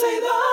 say the.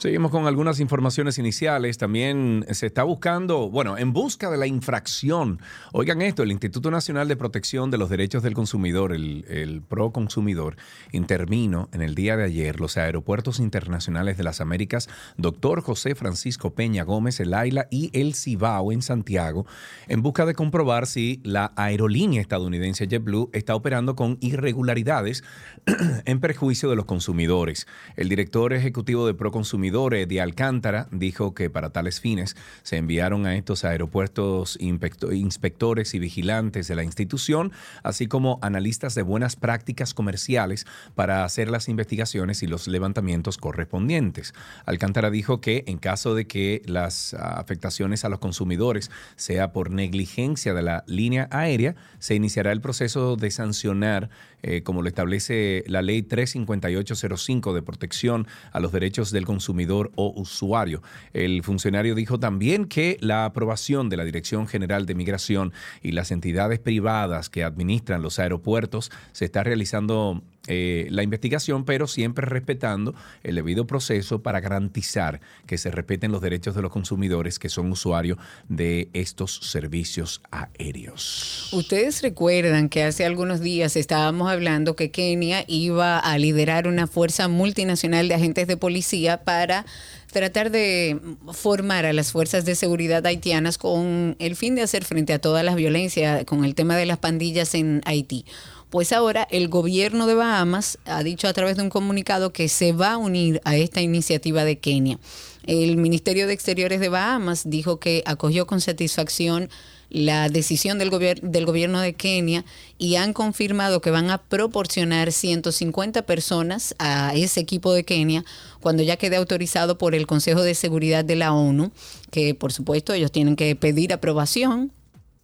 Seguimos con algunas informaciones iniciales. También se está buscando, bueno, en busca de la infracción. Oigan esto, el Instituto Nacional de Protección de los Derechos del Consumidor, el, el Pro Consumidor, intervino en el día de ayer los aeropuertos internacionales de las Américas, doctor José Francisco Peña Gómez, el AILA y el Cibao en Santiago, en busca de comprobar si la aerolínea estadounidense JetBlue está operando con irregularidades en perjuicio de los consumidores. El director ejecutivo de Pro Consumidor de Alcántara dijo que para tales fines se enviaron a estos aeropuertos inspectores y vigilantes de la institución, así como analistas de buenas prácticas comerciales para hacer las investigaciones y los levantamientos correspondientes. Alcántara dijo que en caso de que las afectaciones a los consumidores sea por negligencia de la línea aérea, se iniciará el proceso de sancionar, eh, como lo establece la ley 35805 de protección a los derechos del consumidor o usuario. El funcionario dijo también que la aprobación de la Dirección General de Migración y las entidades privadas que administran los aeropuertos se está realizando eh, la investigación, pero siempre respetando el debido proceso para garantizar que se respeten los derechos de los consumidores que son usuarios de estos servicios aéreos. Ustedes recuerdan que hace algunos días estábamos hablando que Kenia iba a liderar una fuerza multinacional de agentes de policía para tratar de formar a las fuerzas de seguridad haitianas con el fin de hacer frente a todas las violencias con el tema de las pandillas en Haití. Pues ahora el gobierno de Bahamas ha dicho a través de un comunicado que se va a unir a esta iniciativa de Kenia. El Ministerio de Exteriores de Bahamas dijo que acogió con satisfacción la decisión del, del gobierno de Kenia y han confirmado que van a proporcionar 150 personas a ese equipo de Kenia cuando ya quede autorizado por el Consejo de Seguridad de la ONU, que por supuesto ellos tienen que pedir aprobación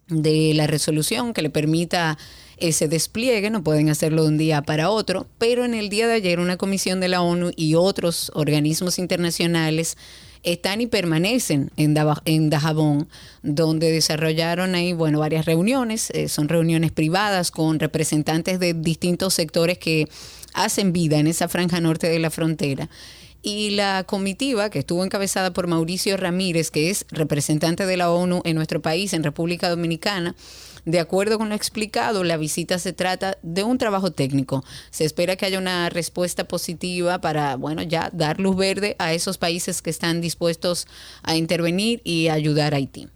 de la resolución que le permita ese despliegue, no pueden hacerlo de un día para otro, pero en el día de ayer una comisión de la ONU y otros organismos internacionales están y permanecen en, Dajabón, donde desarrollaron ahí, bueno, varias reuniones, eh, son reuniones privadas con representantes de distintos sectores que hacen vida en esa franja norte de la frontera. Y la comitiva, que estuvo encabezada por Mauricio Ramírez, que es representante de la ONU en nuestro país, en República Dominicana, de acuerdo con lo explicado, la visita se trata de un trabajo técnico. Se espera que haya una respuesta positiva para, bueno, ya dar luz verde a esos países que están dispuestos a intervenir y ayudar a Haití.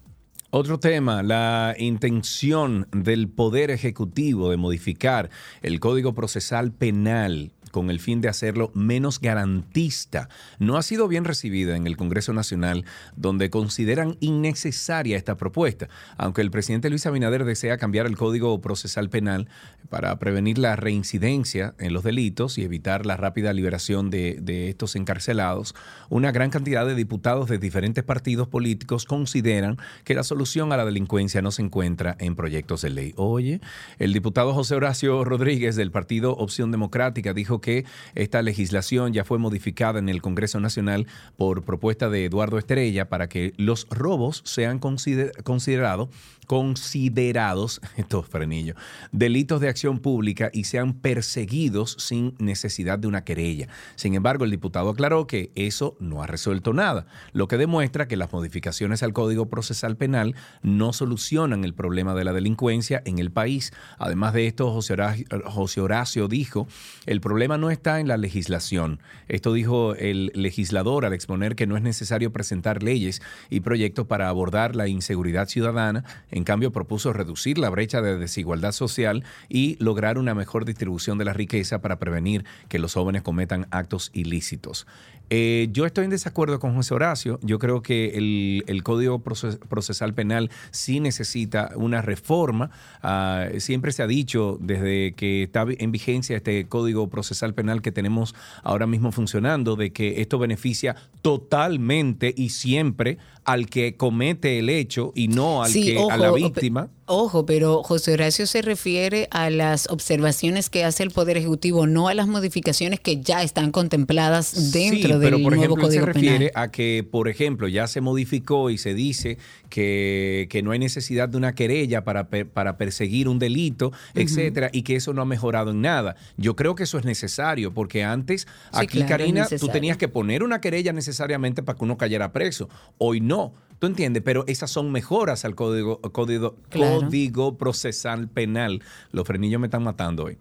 Otro tema, la intención del Poder Ejecutivo de modificar el Código Procesal Penal con el fin de hacerlo menos garantista, no ha sido bien recibida en el Congreso Nacional, donde consideran innecesaria esta propuesta. Aunque el presidente Luis Abinader desea cambiar el Código Procesal Penal para prevenir la reincidencia en los delitos y evitar la rápida liberación de, estos encarcelados, una gran cantidad de diputados de diferentes partidos políticos consideran que la solución a la delincuencia no se encuentra en proyectos de ley. Oye, el diputado José Horacio Rodríguez del Partido Opción Democrática dijo que esta legislación ya fue modificada en el Congreso Nacional por propuesta de Eduardo Estrella para que los robos sean considerados considerados, estos frenillos, delitos de acción pública y sean perseguidos sin necesidad de una querella. Sin embargo, el diputado aclaró que eso no ha resuelto nada, lo que demuestra que las modificaciones al Código Procesal Penal no solucionan el problema de la delincuencia en el país. Además de esto, José Horacio, José Horacio dijo, el problema no está en la legislación. Esto dijo el legislador al exponer que no es necesario presentar leyes y proyectos para abordar la inseguridad ciudadana en cambio, propuso reducir la brecha de desigualdad social y lograr una mejor distribución de la riqueza para prevenir que los jóvenes cometan actos ilícitos. Eh, yo estoy en desacuerdo con José Horacio. Yo creo que el, Código Procesal Penal sí necesita una reforma. Ah, siempre se ha dicho desde que está en vigencia este Código Procesal Penal que tenemos ahora mismo funcionando, de que esto beneficia totalmente y siempre al que comete el hecho y no al que a la víctima. Ojo, pero José Horacio se refiere a las observaciones que hace el Poder Ejecutivo, no a las modificaciones que ya están contempladas dentro sí, pero del por nuevo ejemplo, Código se refiere Penal. a que, por ejemplo, ya se modificó y se dice que, que no hay necesidad de una querella para, para perseguir un delito, etcétera, y que eso no ha mejorado en nada. Yo creo que eso es necesario, porque antes, Sí, aquí, claro, Karina, tú tenías que poner una querella necesariamente para que uno cayera preso. Hoy no. ¿Tú entiendes? Pero esas son mejoras al código, código, Claro. código procesal penal. Los frenillos me están matando hoy.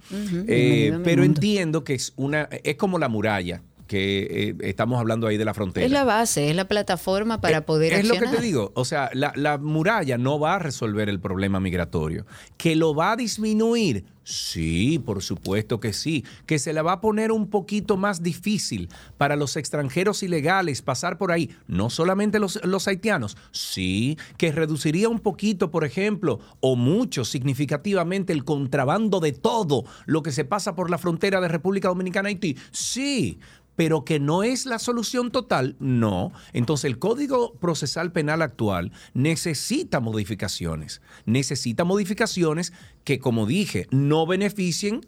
Eh, pero entiendo que es una, es como la muralla que eh, estamos hablando ahí de la frontera. Es la base, es la plataforma para Eh, poder Es lo que te digo. O sea, la, la muralla no va a resolver el problema migratorio. ¿Que lo va a disminuir? Sí, por supuesto que sí. ¿Que se la va a poner un poquito más difícil para los extranjeros ilegales pasar por ahí? No solamente los, los haitianos. Sí. ¿Que reduciría un poquito, por ejemplo, o mucho significativamente el contrabando de todo lo que se pasa por la frontera de República Dominicana-Haití? Sí pero que no es la solución total, no. Entonces el Código Procesal Penal actual necesita modificaciones, necesita modificaciones que, como dije, no beneficien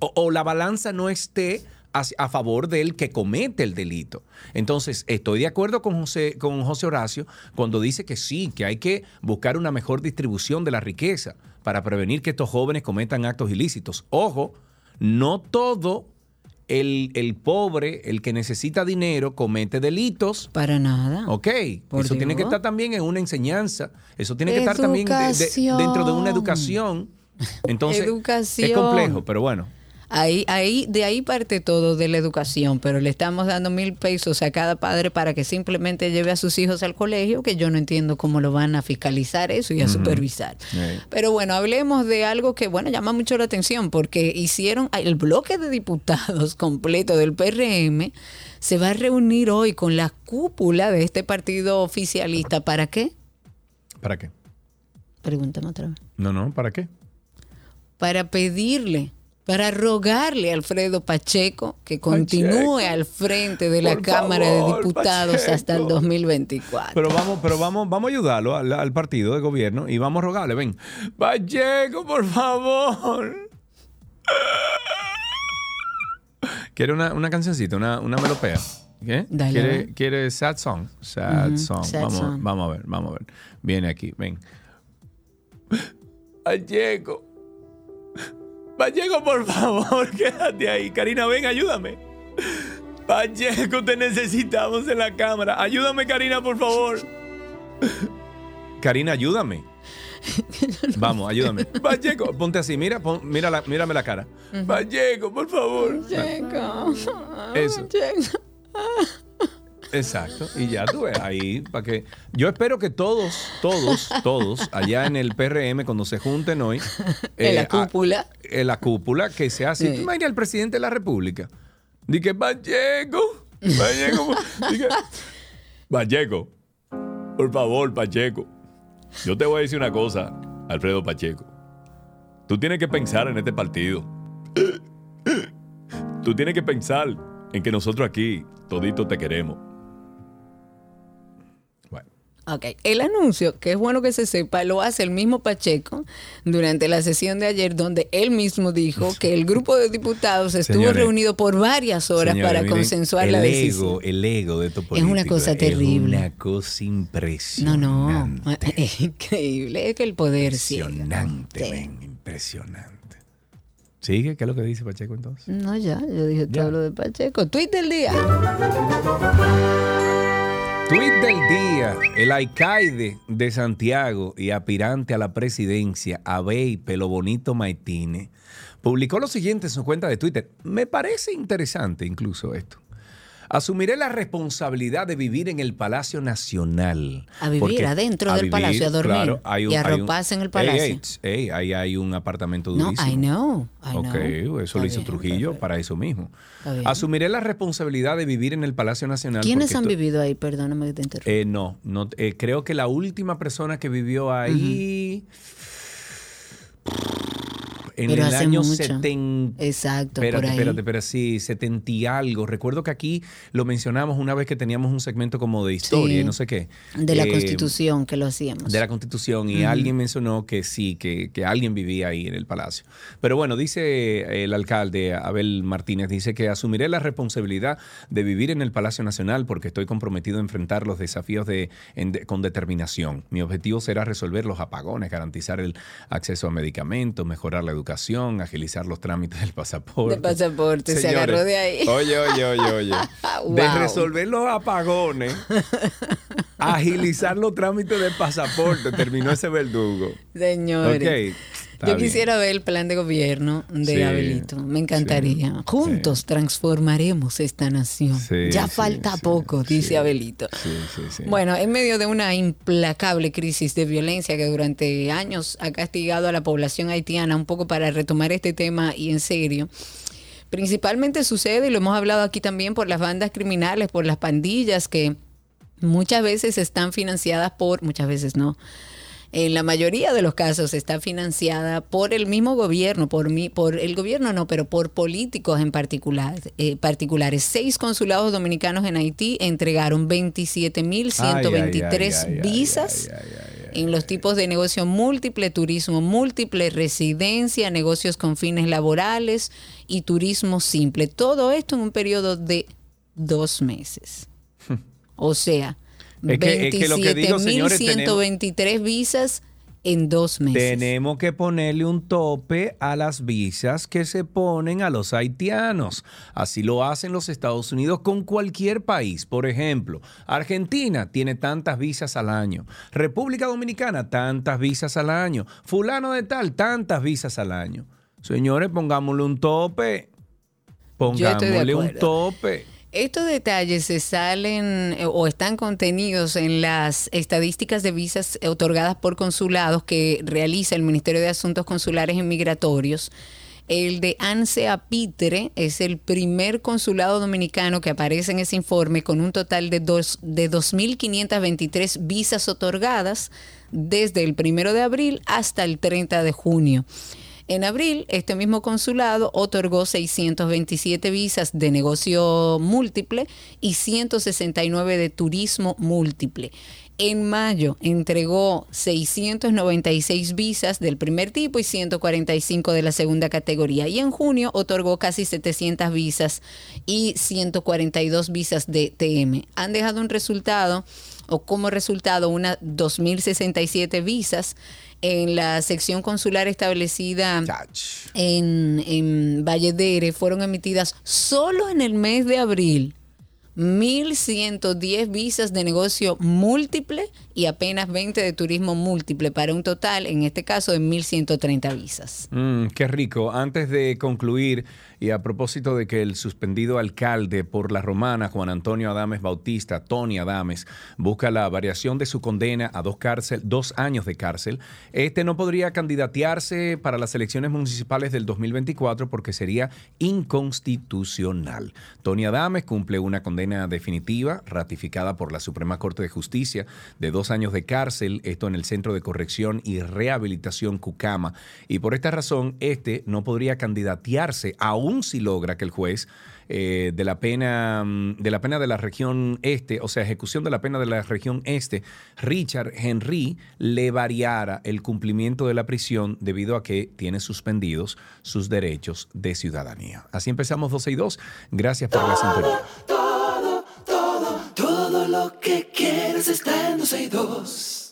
o, la balanza no esté a favor del que comete el delito. Entonces, estoy de acuerdo con José, con José Horacio cuando dice que sí, que hay que buscar una mejor distribución de la riqueza para prevenir que estos jóvenes cometan actos ilícitos. Ojo, no todo el, el pobre, el que necesita dinero, comete delitos. Para nada. Ok, Por eso tiene que estar también en una enseñanza, eso tiene que estar también de- de- Educación. dentro de una educación. Entonces, es Educación. complejo, pero bueno. Ahí, ahí, de ahí parte todo de la educación, pero le estamos dando mil pesos a cada padre para que simplemente lleve a sus hijos al colegio, que yo no entiendo cómo lo van a fiscalizar eso y a supervisar. Pero bueno, hablemos de algo que, bueno, llama mucho la atención, porque hicieron el bloque de diputados completo del PRM se va a reunir hoy con la cúpula de este partido oficialista. ¿Para qué? ¿Para qué? Pregúntame otra vez. No, no, ¿para qué? para pedirle, para rogarle a Alfredo Pacheco que continúe Pacheco, al frente de la por Cámara favor, de Diputados hasta el Pacheco. 2024. Pero vamos, pero vamos, vamos a ayudarlo al, al partido de gobierno y vamos a rogarle, ven. Pacheco, por favor. ¿Quiere una, una cancioncita, una, una melopea? ¿Qué? Dale, ¿Quiere. ¿Quiere sad song? Sad song. sad vamos, song. vamos a ver, vamos a ver. Viene aquí, ven. Pacheco. Pacheco, por favor, quédate ahí. Karina, ven, ayúdame. Pacheco, te necesitamos en la cámara. Ayúdame, Karina, por favor. Karina, ayúdame. Vamos, ayúdame. Pacheco, ponte así, mira, pon- mira la- mírame la cara. Pacheco, por favor. Pacheco. Eso. Pacheco. Exacto. Y ya tú ves ahí para que. Yo espero que todos, todos, todos, allá en el PRM, cuando se junten hoy. En la eh, a- cúpula. en la cúpula, que sea así. Sí. ¿Tú imaginas al presidente de la República? Dice, Pacheco. Pacheco. Dice, Pacheco. Por favor, Pacheco. Yo te voy a decir una cosa, Alfredo Pacheco. Tú tienes que pensar en este partido. Tú tienes que pensar en que nosotros aquí todito te queremos. Ok, el anuncio, que es bueno que se sepa, lo hace el mismo Pacheco durante la sesión de ayer, donde él mismo dijo que el grupo de diputados estuvo Señores, reunido por varias horas señores, para miren, consensuar el la ego, decisión. el ego de estos Es una cosa terrible. Es una cosa No, impresionante. no, es increíble, es que el poder. Impresionante, Sí. men, impresionante. ¿Sigue? ¿Qué es lo que dice Pacheco entonces? No, ya, yo dije Ya. todo lo de Pacheco. Tweet del día. Tweet del día. El alcaide de Santiago y aspirante a la presidencia, Abey Pelobonito Maitine, publicó lo siguiente en su cuenta de Twitter. Me parece interesante incluso esto. Asumiré la responsabilidad de vivir en el Palacio Nacional. A vivir adentro del palacio, a dormir hay y a hay arroparse en el palacio. ey, tss, ey, ahí hay un apartamento No, durísimo. I know. I Ok, know. eso lo hizo bien, Trujillo para eso mismo. Asumiré la responsabilidad de vivir en el Palacio Nacional. ¿Quiénes han vivido ahí? Perdóname que te interrumpa. eh, no, no eh, creo que la última persona que vivió ahí en Pero el año mucho. 70. Exacto, Espérate, por ahí. espérate, pero sí, 70 y algo. Recuerdo que aquí lo mencionamos una vez que teníamos un segmento como de historia Sí. y no sé qué. De la Eh, Constitución que lo hacíamos. de la Constitución y alguien mencionó que sí, que, que alguien vivía ahí en el palacio. Pero bueno, dice el alcalde Abel Martínez, dice que asumiré la responsabilidad de vivir en el Palacio Nacional porque estoy comprometido a enfrentar los desafíos de, en- de- con determinación. Mi objetivo será resolver los apagones, garantizar el acceso a medicamentos, mejorar la educación, agilizar los trámites del pasaporte. De pasaporte, se agarró de ahí. Oye, oye, oye, oye. De resolver los apagones, agilizar los trámites de pasaporte, terminó ese verdugo. Señores. Ok, está Yo bien. quisiera ver el plan de gobierno de Sí, Abelito. Me encantaría. sí, Juntos transformaremos esta nación. Ya falta poco, dice. Abelito. Sí, sí, sí. Bueno, en medio de una implacable crisis de violencia que durante años ha castigado a la población haitiana, un poco para retomar este tema y en serio, principalmente sucede, y lo hemos hablado aquí también, por las bandas criminales, por las pandillas que muchas veces están financiadas por, muchas veces no, en la mayoría de los casos está financiada por el mismo gobierno, por mí, por el gobierno no, pero por políticos en particular, eh, particulares. Seis consulados dominicanos en Haití entregaron 27.123 Ay, ay, ay, ay, visas en los tipos de negocio múltiple, turismo múltiple, residencia, negocios con fines laborales y turismo simple. Todo esto en un periodo de dos meses. O sea, Es que- es que lo que digo, señores, 27.123 visas en dos meses. Tenemos que ponerle un tope a las visas que se ponen a los haitianos. Así lo hacen los Estados Unidos con cualquier país. Por ejemplo, Argentina tiene tantas visas al año. República Dominicana, tantas visas al año. Fulano de tal, tantas visas al año. Señores, pongámosle un tope. Pongámosle un tope. Estos detalles se salen eh, o están contenidos en las estadísticas de visas otorgadas por consulados que realiza el Ministerio de Asuntos Consulares y Migratorios. El de ANSEA Pitre es el primer consulado dominicano que aparece en ese informe con un total de, dos, de 2.523 visas otorgadas desde el primero de abril hasta el 30 de junio. En abril, este mismo consulado otorgó 627 visas de negocio múltiple y 169 de turismo múltiple. En mayo entregó 696 visas del primer tipo y 145 de la segunda categoría. Y en junio otorgó casi 700 visas y 142 visas de TM. Han dejado un resultado o como resultado una 2.067 visas en la sección consular establecida en, en Valledere fueron emitidas solo en el mes de abril 1.110 visas de negocio múltiple y apenas 20 de turismo múltiple, para un total, en este caso, de 1.130 visas. Mm, qué rico. Antes de concluir, y a propósito de que el suspendido alcalde por la romana, Juan Antonio Adames Bautista, Tony Adames, busca la variación de su condena a dos, cárcel, dos años de cárcel, este no podría candidatearse para las elecciones municipales del 2024 porque sería inconstitucional. Tony Adames cumple una condena definitiva ratificada por la Suprema Corte de Justicia de dos años de cárcel, esto en el Centro de Corrección y Rehabilitación Cucama. Y por esta razón, este no podría candidatearse, aun si logra que el juez eh, de la pena mm, de la pena de la región este, o sea, ejecución de la pena de la región este, Richard Henry le variara el cumplimiento de la prisión debido a que tiene suspendidos sus derechos de ciudadanía. Así empezamos 12 y 2. Gracias por la sintonía. Lo que quieres está en 12 y 2.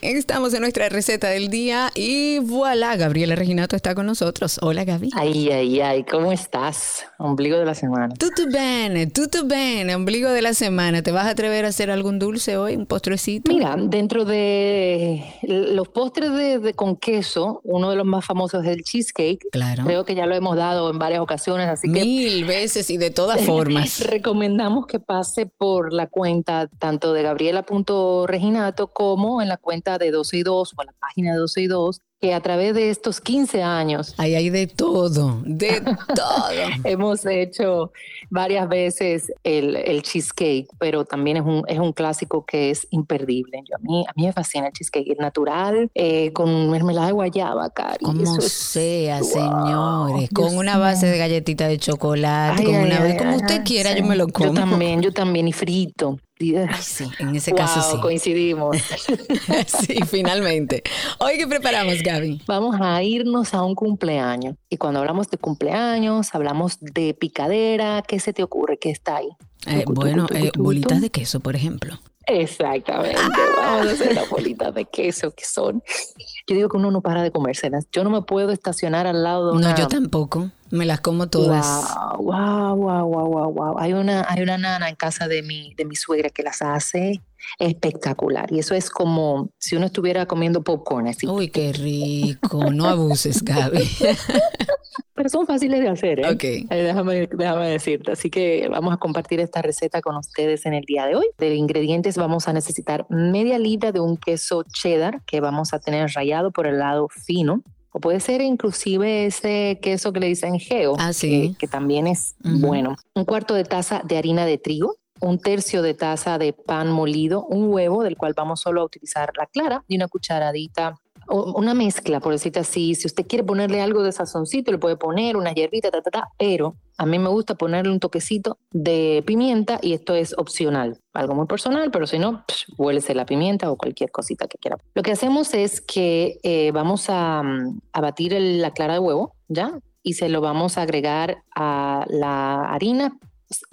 Estamos en nuestra receta del día y voilà, Gabriela Reginato está con nosotros. Hola, Gaby. Ay, ay, ay, ¿cómo estás? Ombligo de la semana. Tutto bene, tutto bene, ombligo de la semana. ¿Te vas a atrever a hacer algún dulce hoy, un postrecito? Mira, dentro de los postres de, de con queso, uno de los más famosos es el cheesecake. Claro. Creo que ya lo hemos dado en varias ocasiones, así que Mil veces y de todas formas. recomendamos que pase por la cuenta tanto de Gabriela.reginato como en la cuenta de 12 y 2 o la página de 12 y 2 que a través de estos 15 años Ahí hay de todo, de todo. hemos hecho varias veces el, el cheesecake, pero también es un, es un clásico que es imperdible. Yo, a, mí, a mí me fascina el cheesecake, es natural, eh, con mermelada de guayaba, Cari. Como es- sea, wow, señores, con una base de galletita de chocolate, Ay, con ay, una ay, como usted quiera, sí. yo me lo como. Yo también, yo también, y frito. Ay, sí, en ese caso sí. coincidimos. sí, finalmente. Hoy qué preparamos, Gaby. Vamos a irnos a un cumpleaños. Y cuando hablamos de cumpleaños, hablamos de picadera. ¿Qué se te ocurre? ¿Qué está ahí? Eh, Tucu, bueno, tucu, eh, bolitas tucu. de queso, por ejemplo. Exactamente. Vamos a hacer las bolitas de queso que son. Yo digo que uno no para de comérselas. Yo no me puedo estacionar al lado de una. No, yo tampoco. Me las como todas. Wow, wow, wow, wow, wow. Hay una, hay una nana en casa de mi, de mi suegra que las hace espectacular. Y eso es como si uno estuviera comiendo popcorn así. Uy, qué rico. No abuses, Gaby. Pero son fáciles de hacer, ¿eh? ok. Eh, Déjame, déjame decirte. Así que vamos a compartir esta receta con ustedes en el día de hoy. De ingredientes vamos a necesitar media libra de un queso cheddar que vamos a tener rallado por el lado fino. O puede ser inclusive ese queso que le dicen geo, Ah, sí. que, que también es bueno. Un cuarto de taza de harina de trigo, un tercio de taza de pan molido, un huevo del cual vamos solo a utilizar la clara y una cucharadita una mezcla, por decirte así. Si usted quiere ponerle algo de sazoncito, le puede poner una hierbita, ta, ta, ta, pero a mí me gusta ponerle un toquecito de pimienta y esto es opcional. Algo muy personal, pero si no, psh, huélese la pimienta o cualquier cosita que quiera. Lo que hacemos es que eh, vamos a, mm, batir la clara de huevo, ¿ya? Y se lo vamos a agregar a la harina.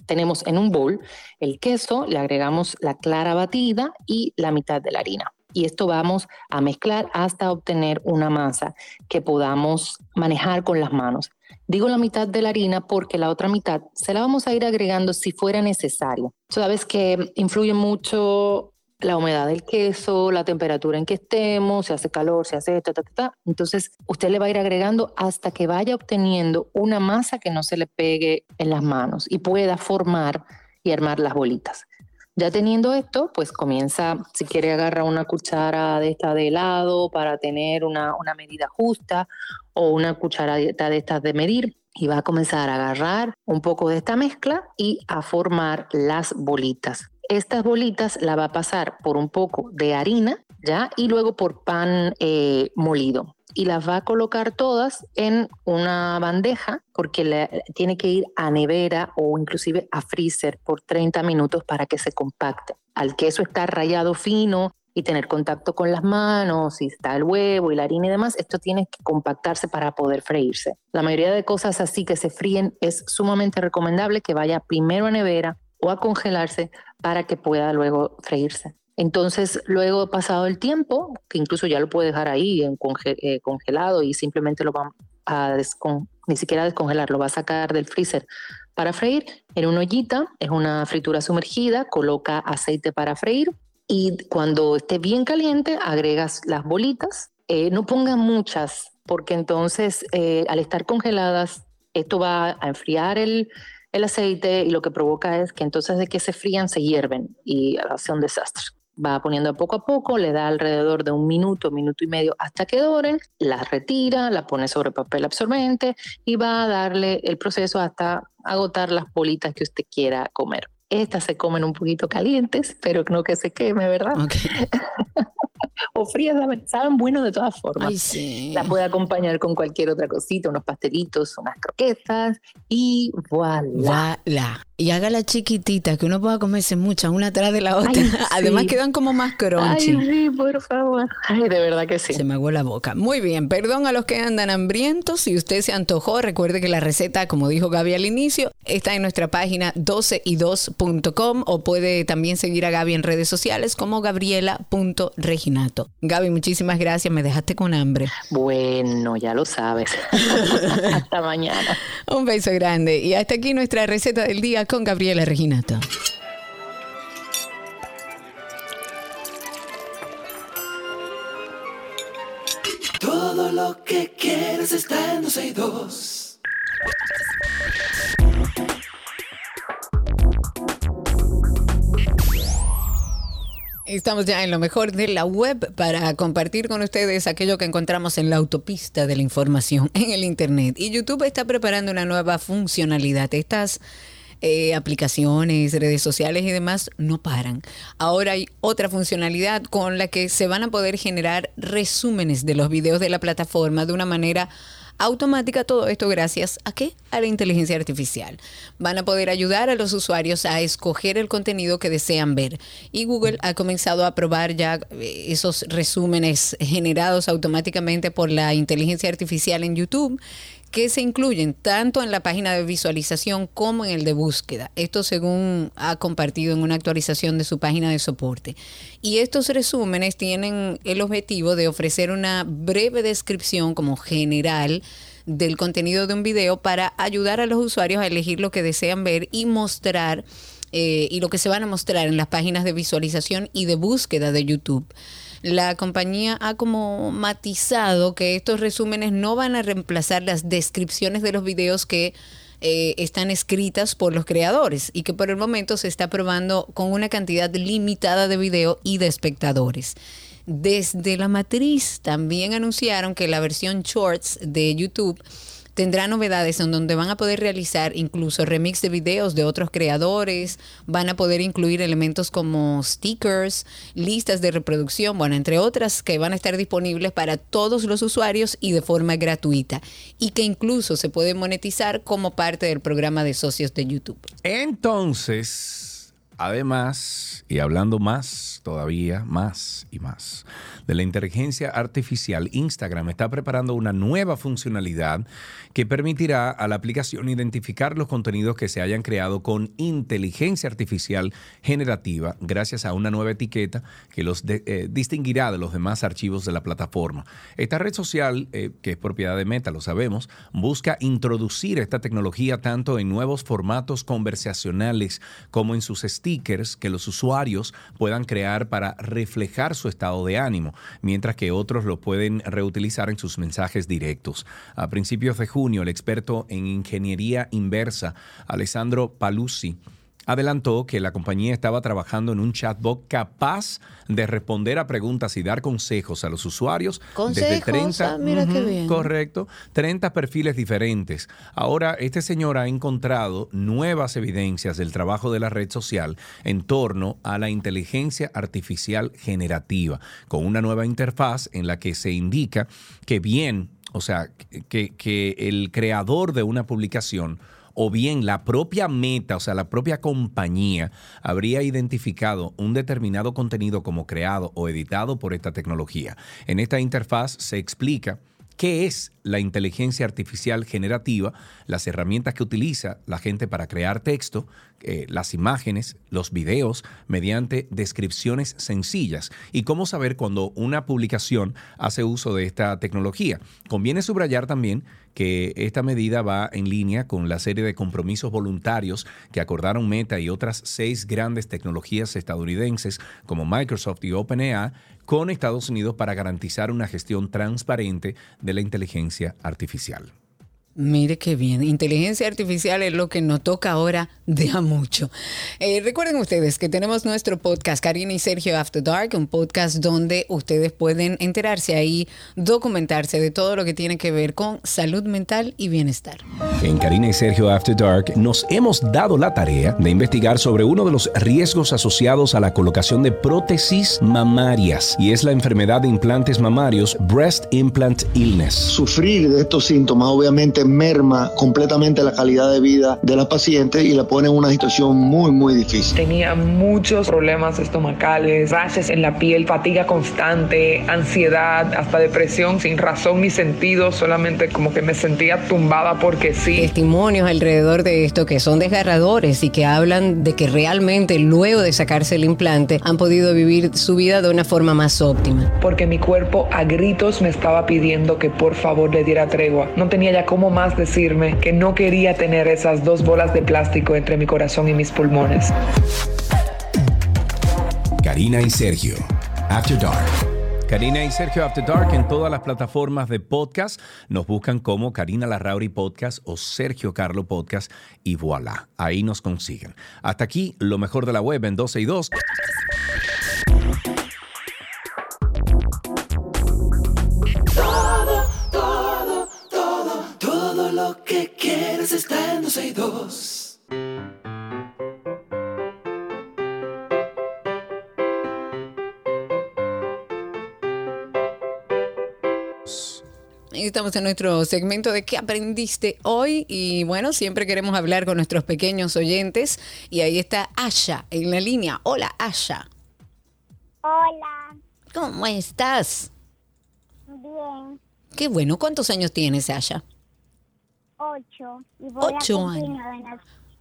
Tenemos en un bowl el queso, le agregamos la clara batida y la mitad de la harina y esto vamos a mezclar hasta obtener una masa que podamos manejar con las manos. Digo la mitad de la harina porque la otra mitad se la vamos a ir agregando si fuera necesario. Sabes que influye mucho la humedad del queso, la temperatura en que estemos, si hace calor, si hace ta, ta. Entonces, usted le va a ir agregando hasta que vaya obteniendo una masa que no se le pegue en las manos y pueda formar y armar las bolitas. Ya teniendo esto, pues comienza, si quiere agarra una cuchara de esta de helado para tener una, una medida justa o una cucharadita de estas de medir y va a comenzar a agarrar un poco de esta mezcla y a formar las bolitas. Estas bolitas la va a pasar por un poco de harina, Y luego por pan eh, molido y las va a colocar todas en una bandeja porque tiene que ir a nevera o inclusive a freezer por 30 minutos para que se compacte. Al queso estar rayado fino y tener contacto con las manos, y está el huevo y la harina y demás, esto tiene que compactarse para poder freírse. La mayoría de cosas así que se fríen es sumamente recomendable que vaya primero a nevera o a congelarse para que pueda luego freírse. Entonces, luego pasado el tiempo, que incluso ya lo puede dejar ahí en conge- eh, congelado y simplemente lo va a ni siquiera descongelar, lo va a sacar del freezer para freír en una ollita, es una fritura sumergida, coloca aceite para freír y cuando esté bien caliente agregas las bolitas, eh, no pongas muchas porque entonces eh, al estar congeladas esto va a enfriar el, el aceite y lo que provoca es que entonces de que se frían se hierven y hace un desastre va poniendo poco a poco, le da alrededor de un minuto, minuto y medio hasta que doren, la retira, la pone sobre papel absorbente y va a darle el proceso hasta agotar las bolitas que usted quiera comer. Estas se comen un poquito calientes, pero no que se queme, ¿verdad? Ok. O frías, saben, saben bueno de todas formas. Ay, sí. La puede acompañar con cualquier otra cosita, unos pastelitos, unas croquetas y voilà. Voilà. Y hágala chiquitita, que uno pueda comerse muchas, una atrás de la otra. Ay, Además quedan como más crunchy. Ay, sí, por favor. Ay, de verdad que sí. Se me aguó la boca. Muy bien, perdón a los que andan hambrientos. Si usted se antojó, recuerde que la receta, como dijo Gaby al inicio, está en nuestra página 12y2.com o puede también seguir a Gaby en redes sociales como gabriela.reginato. Gaby, muchísimas gracias. Me dejaste con hambre. Bueno, ya lo sabes. Hasta mañana. Un beso grande. Y hasta aquí nuestra receta del día con Gabriela Reginato. Todo lo que quieres está en 12 y 2. Estamos ya en lo mejor de la web para compartir con ustedes aquello que encontramos en la autopista de la información en el Internet. Y YouTube está preparando una nueva funcionalidad. Estas eh, aplicaciones, redes sociales y demás no paran. Ahora hay otra funcionalidad con la que se van a poder generar resúmenes de los videos de la plataforma de una manera automática. Todo esto gracias a qué? A la inteligencia artificial. Van a poder ayudar a los usuarios a escoger el contenido que desean ver. Y Google ha comenzado a probar ya eh, esos resúmenes generados automáticamente por la inteligencia artificial en YouTube que se incluyen tanto en la página de visualización como en el de búsqueda. Esto según ha compartido en una actualización de su página de soporte. Y estos resúmenes tienen el objetivo de ofrecer una breve descripción como general del contenido de un video para ayudar a los usuarios a elegir lo que desean ver y mostrar eh, y lo que se van a mostrar en las páginas de visualización y de búsqueda de YouTube la compañía ha como matizado que estos resúmenes no van a reemplazar las descripciones de los videos que eh, están escritas por los creadores y que por el momento se está probando con una cantidad limitada de video y de espectadores. Desde la matriz también anunciaron que la versión Shorts de YouTube tendrá novedades en donde van a poder realizar incluso remix de videos de otros creadores, van a poder incluir elementos como stickers, listas de reproducción, bueno, entre otras que van a estar disponibles para todos los usuarios y de forma gratuita y que incluso se puede monetizar como parte del programa de socios de YouTube. Entonces, además, y hablando más todavía, más y más, de la inteligencia artificial, Instagram está preparando una nueva funcionalidad que permitirá a la aplicación identificar los contenidos que se hayan creado con inteligencia artificial generativa gracias a una nueva etiqueta que los eh, distinguirá de los demás archivos de la plataforma. Esta red social, eh, que es propiedad de Meta, lo sabemos, busca introducir esta tecnología tanto en nuevos formatos conversacionales como en sus stickers que los usuarios puedan crear para reflejar su estado de ánimo mientras que otros lo pueden reutilizar en sus mensajes directos. A principios de junio, el experto en ingeniería inversa, Alessandro Paluzzi, adelantó que la compañía estaba trabajando en un chatbot capaz de responder a preguntas y dar consejos a los usuarios desde 30, ah, mira qué bien. correcto, 30 perfiles diferentes. Ahora este señor ha encontrado nuevas evidencias del trabajo de la red social en torno a la inteligencia artificial generativa, con una nueva interfaz en la que se indica que bien, o sea, que, que el creador de una publicación o bien la propia meta, o sea, la propia compañía, habría identificado un determinado contenido como creado o editado por esta tecnología. En esta interfaz se explica qué es la inteligencia artificial generativa, las herramientas que utiliza la gente para crear texto, eh, las imágenes, los videos, mediante descripciones sencillas y cómo saber cuando una publicación hace uso de esta tecnología. Conviene subrayar también que esta medida va en línea con la serie de compromisos voluntarios que acordaron Meta y otras seis grandes tecnologías estadounidenses como Microsoft y OpenAI con Estados Unidos para garantizar una gestión transparente de la inteligencia artificial. Mire qué bien. Inteligencia artificial es lo que nos toca ahora de a mucho. Eh, recuerden ustedes que tenemos nuestro podcast Karina y Sergio After Dark, un podcast donde ustedes pueden enterarse ahí, documentarse de todo lo que tiene que ver con salud mental y bienestar. En Karina y Sergio After Dark nos hemos dado la tarea de investigar sobre uno de los riesgos asociados a la colocación de prótesis mamarias y es la enfermedad de implantes mamarios Breast Implant Illness. Sufrir de estos síntomas obviamente merma completamente la calidad de vida de la paciente y la pone en una situación muy, muy difícil. Tenía muchos problemas estomacales, rashes en la piel, fatiga constante, ansiedad, hasta depresión sin razón ni sentido, solamente como que me sentía tumbada porque sí. Testimonios alrededor de esto que son desgarradores y que hablan de que realmente luego de sacarse el implante han podido vivir su vida de una forma más óptima. Porque mi cuerpo a gritos me estaba pidiendo que por favor le diera tregua. No tenía ya cómo más decirme que no quería tener esas dos bolas de plástico entre mi corazón y mis pulmones. Karina y Sergio, After Dark. Karina y Sergio After Dark en todas las plataformas de podcast. Nos buscan como Karina Larrauri Podcast o Sergio Carlo Podcast y voilà, ahí nos consiguen. Hasta aquí lo mejor de la web en 12 y 2. que quieres está en dos y. Estamos en nuestro segmento de qué aprendiste hoy y bueno, siempre queremos hablar con nuestros pequeños oyentes y ahí está Asha en la línea. Hola Asha. Hola. ¿Cómo estás? Bien. Qué bueno, ¿cuántos años tienes Asha? Ocho. Y voy Ocho a nueve en, oc-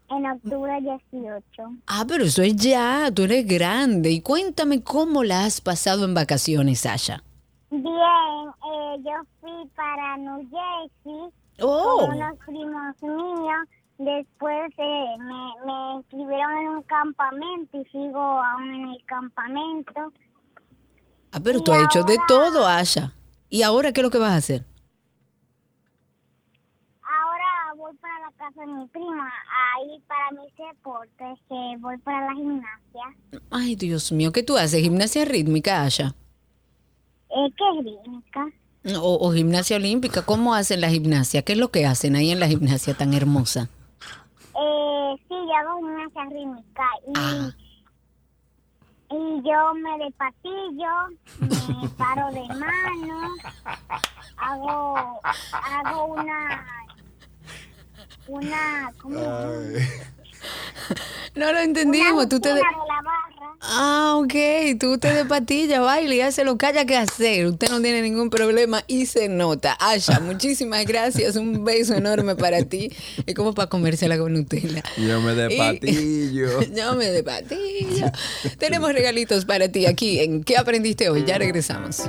en octubre 18. Ah, pero eso es ya, tú eres grande y cuéntame cómo la has pasado en vacaciones Asha. Bien, eh, yo fui para New Jersey Oh, con unos primos míos. Después eh, me, me inscribieron en un campamento y sigo aún en el campamento. ah, pero tú has hecho de todo Asha. ¿Y ahora qué es lo que vas a hacer? Ahora voy para la casa de mi prima, ahí para mis deportes, que voy para la gimnasia. Ay, Dios mío, ¿qué tú haces? ¿Gimnasia rítmica, Asha? Eh, ¿Qué es rítmica? O, o gimnasia olímpica, ¿cómo hacen la gimnasia? ¿Qué es lo que hacen ahí en la gimnasia tan hermosa? Eh, sí, yo hago gimnasia rítmica y, Ah. y yo me despatillo, me paro de mano, hago, hago una, una, ¿cómo? No lo entendimos. Tú te de- rutina de la barra. Ah, ok. Tú te de patilla, baila y hace lo que haya que hacer. Usted no tiene ningún problema y se nota. Asha, muchísimas gracias. Un beso enorme para ti. Es como para comérsela con Nutella. Yo me de Y- patillo. Yo me de patillo. Tenemos regalitos para ti aquí en ¿Qué aprendiste hoy? Ya regresamos.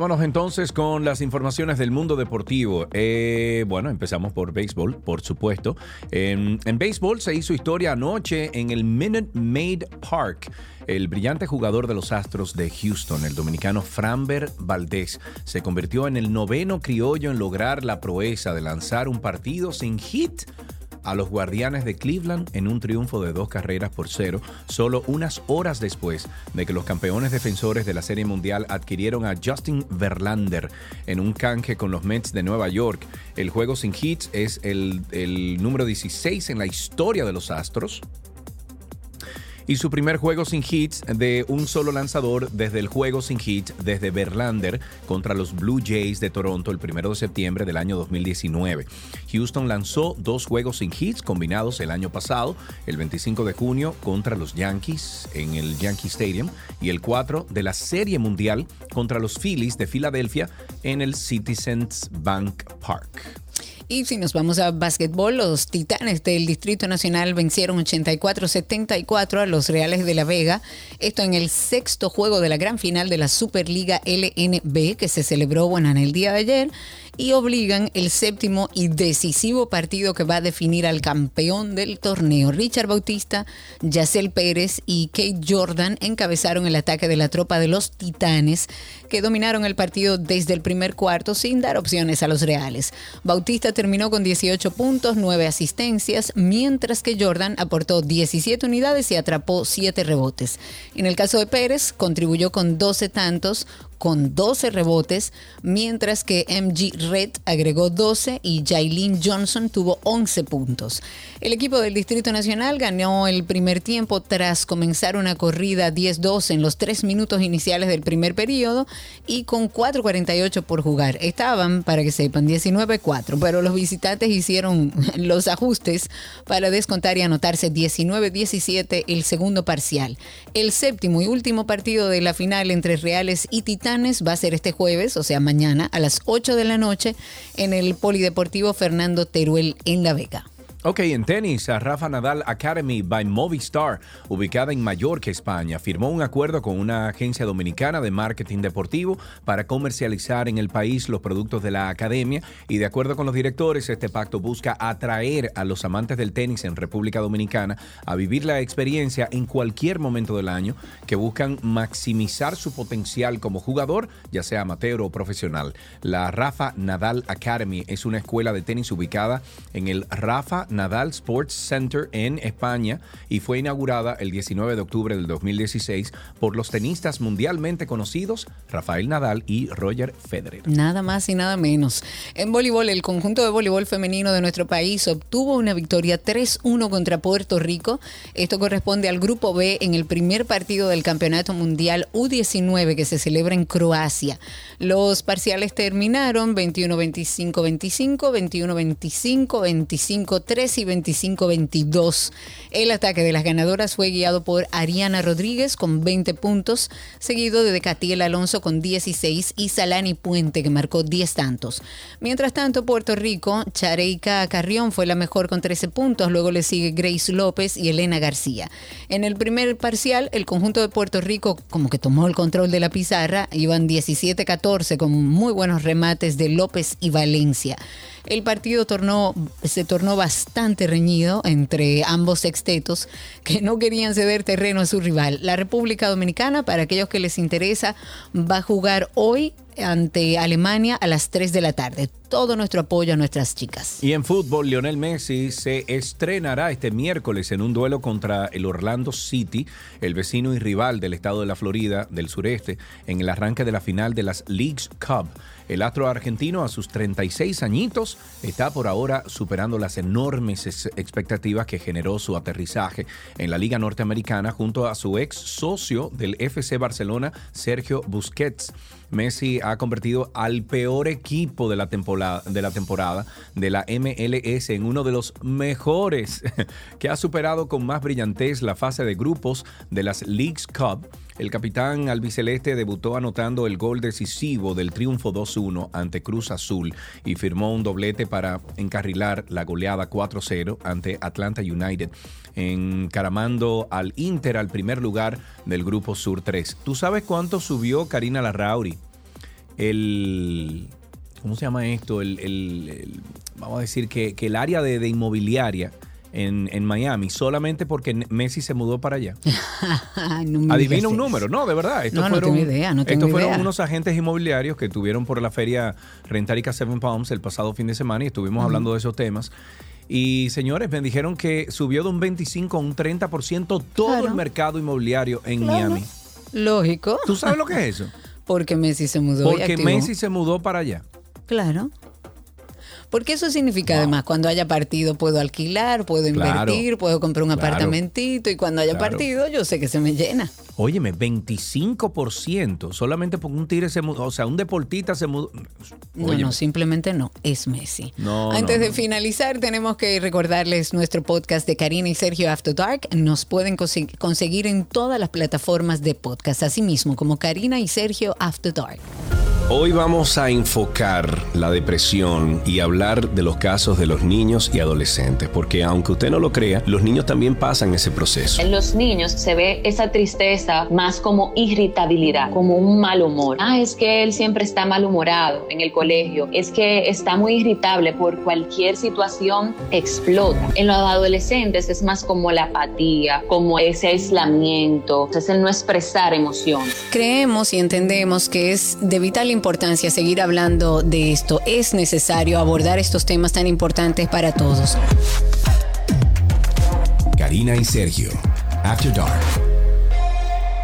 Vámonos entonces con las informaciones del mundo deportivo. Eh, bueno, empezamos por béisbol, por supuesto. En, en béisbol se hizo historia anoche en el Minute Maid Park. El brillante jugador de los Astros de Houston, el dominicano Framber Valdez, se convirtió en el noveno criollo en lograr la proeza de lanzar un partido sin hit a los Guardianes de Cleveland en un triunfo de dos carreras por cero, solo unas horas después de que los campeones defensores de la Serie Mundial adquirieron a Justin Verlander en un canje con los Mets de Nueva York. El juego sin hits es el, el número 16 en la historia de los Astros y su primer juego sin hits de un solo lanzador desde el juego sin hits desde Verlander contra los Blue Jays de Toronto el 1 de septiembre del año 2019. Houston lanzó dos juegos sin hits combinados el año pasado, el 25 de junio contra los Yankees en el Yankee Stadium y el 4 de la Serie Mundial contra los Phillies de Filadelfia en el Citizens Bank Park. Y si nos vamos a básquetbol, los Titanes del Distrito Nacional vencieron 84-74 a los Reales de la Vega. Esto en el sexto juego de la gran final de la Superliga LNB que se celebró bueno, en el día de ayer y obligan el séptimo y decisivo partido que va a definir al campeón del torneo. Richard Bautista, Yacel Pérez y Kate Jordan encabezaron el ataque de la tropa de los Titanes que dominaron el partido desde el primer cuarto sin dar opciones a los Reales. Bautista terminó con 18 puntos, 9 asistencias, mientras que Jordan aportó 17 unidades y atrapó 7 rebotes. En el caso de Pérez, contribuyó con 12 tantos, con 12 rebotes, mientras que MG Red agregó 12 y Jailin Johnson tuvo 11 puntos. El equipo del Distrito Nacional ganó el primer tiempo tras comenzar una corrida 10-2 en los 3 minutos iniciales del primer periodo y con 4.48 por jugar. Estaban, para que sepan, 19-4, pero los visitantes hicieron los ajustes para descontar y anotarse 19-17 el segundo parcial. El séptimo y último partido de la final entre Reales y Va a ser este jueves, o sea, mañana a las 8 de la noche en el Polideportivo Fernando Teruel en La Vega. Ok, en tenis, Rafa Nadal Academy by Movistar, ubicada en Mallorca, España, firmó un acuerdo con una agencia dominicana de marketing deportivo para comercializar en el país los productos de la academia y de acuerdo con los directores, este pacto busca atraer a los amantes del tenis en República Dominicana a vivir la experiencia en cualquier momento del año que buscan maximizar su potencial como jugador, ya sea amateur o profesional. La Rafa Nadal Academy es una escuela de tenis ubicada en el Rafa Nadal Sports Center en España y fue inaugurada el 19 de octubre del 2016 por los tenistas mundialmente conocidos Rafael Nadal y Roger Federer. Nada más y nada menos. En voleibol, el conjunto de voleibol femenino de nuestro país obtuvo una victoria 3-1 contra Puerto Rico. Esto corresponde al Grupo B en el primer partido del Campeonato Mundial U19 que se celebra en Croacia. Los parciales terminaron 21-25-25, 21-25, 25-3 y 25-22. El ataque de las ganadoras fue guiado por Ariana Rodríguez con 20 puntos, seguido de Catiel Alonso con 16 y Salani Puente que marcó 10 tantos. Mientras tanto, Puerto Rico, Chareika Carrión fue la mejor con 13 puntos, luego le sigue Grace López y Elena García. En el primer parcial, el conjunto de Puerto Rico como que tomó el control de la pizarra, iban 17-14 con muy buenos remates de López y Valencia. El partido tornó, se tornó bastante reñido entre ambos sextetos que no querían ceder terreno a su rival. La República Dominicana, para aquellos que les interesa, va a jugar hoy ante Alemania a las 3 de la tarde. Todo nuestro apoyo a nuestras chicas. Y en fútbol, Lionel Messi se estrenará este miércoles en un duelo contra el Orlando City, el vecino y rival del estado de la Florida del sureste, en el arranque de la final de las Leagues Cup. El astro argentino, a sus 36 añitos, está por ahora superando las enormes ex- expectativas que generó su aterrizaje en la Liga Norteamericana junto a su ex socio del FC Barcelona, Sergio Busquets. Messi ha convertido al peor equipo de la temporada de la, temporada de la MLS en uno de los mejores, que ha superado con más brillantez la fase de grupos de las Leagues Cup. El capitán albiceleste debutó anotando el gol decisivo del triunfo 2-1 ante Cruz Azul y firmó un doblete para encarrilar la goleada 4-0 ante Atlanta United, encaramando al Inter al primer lugar del grupo Sur 3. ¿Tú sabes cuánto subió Karina Larrauri? El. ¿Cómo se llama esto? El, el- vamos a decir que, que el área de inmobiliaria en, en Miami, solamente porque Messi se mudó para allá. No Adivina un número, no, de verdad. Estos No, no fueron, tengo idea, no tengo estos fueron idea. unos agentes inmobiliarios que tuvieron por la feria Rentarica Seven Palms el pasado fin de semana y estuvimos hablando de esos temas. Y señores, me dijeron que subió de un 25 a un 30% todo Claro. el mercado inmobiliario en Claro. Miami. Lógico. ¿Tú sabes lo que es eso? Porque Messi se mudó. Porque. Messi se mudó para allá. Claro. Porque eso significa además, cuando haya partido puedo alquilar, puedo Claro. invertir, puedo comprar un Claro. apartamentito y cuando haya Claro. partido yo sé que se me llena. Óyeme, 25% solamente porque un tigre se mudó, o sea, un deportista se mudó. No, Óyeme. no, simplemente no, es Messi. No, Antes no, de no. finalizar, tenemos que recordarles nuestro podcast de Karina y Sergio After Dark. Nos pueden conse- conseguir en todas las plataformas de podcast, así mismo como Karina y Sergio After Dark. Hoy vamos a enfocar la depresión y hablar de los casos de los niños y adolescentes, porque aunque usted no lo crea, los niños también pasan ese proceso. En los niños se ve esa tristeza más como irritabilidad, como un mal humor. Ah, es que él siempre está malhumorado en el colegio, es que está muy irritable por cualquier situación, explota. En los adolescentes es más como la apatía, como ese aislamiento, es el no expresar emociones. Creemos y entendemos que es de vital importancia seguir hablando de esto. Es necesario abordar estos temas tan importantes para todos. Karina y Sergio, After Dark.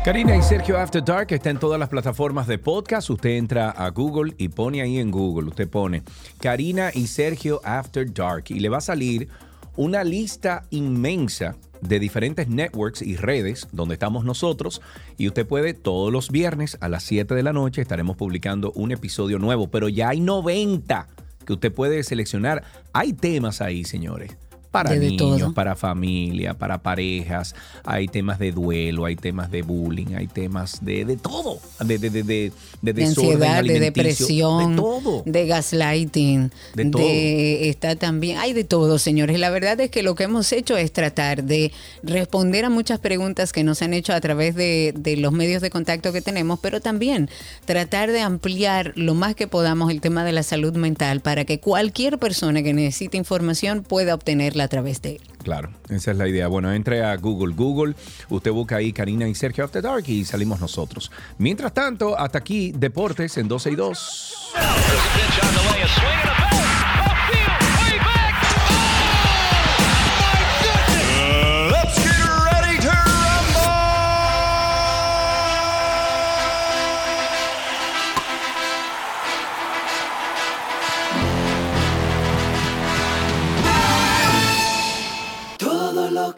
Karina y Sergio After Dark está en todas las plataformas de podcast. Usted entra a Google y pone ahí en Google, usted pone Karina y Sergio After Dark y le va a salir una lista inmensa de diferentes networks y redes donde estamos nosotros y usted puede todos los viernes a las 7 de la noche estaremos publicando un episodio nuevo, pero ya hay 90 que usted puede seleccionar. Hay temas ahí, señores, para De- niños, para familia, para parejas. Hay temas de duelo, hay temas de bullying, hay temas de, de todo. De, de, de, de, ansiedad, de depresión, De todo. de gaslighting, De todo. está también, hay de todo, señores. La verdad es que lo que hemos hecho es tratar de responder a muchas preguntas que nos han hecho a través de, de los medios de contacto que tenemos, pero también tratar de ampliar lo más que podamos el tema de la salud mental para que cualquier persona que necesite información pueda obtenerla a través de él. Claro, esa es la idea. Bueno, entre a Google. Google, usted busca ahí Karina y Sergio After Dark y salimos nosotros. Mientras tanto, hasta aquí, Deportes en 12 y 2.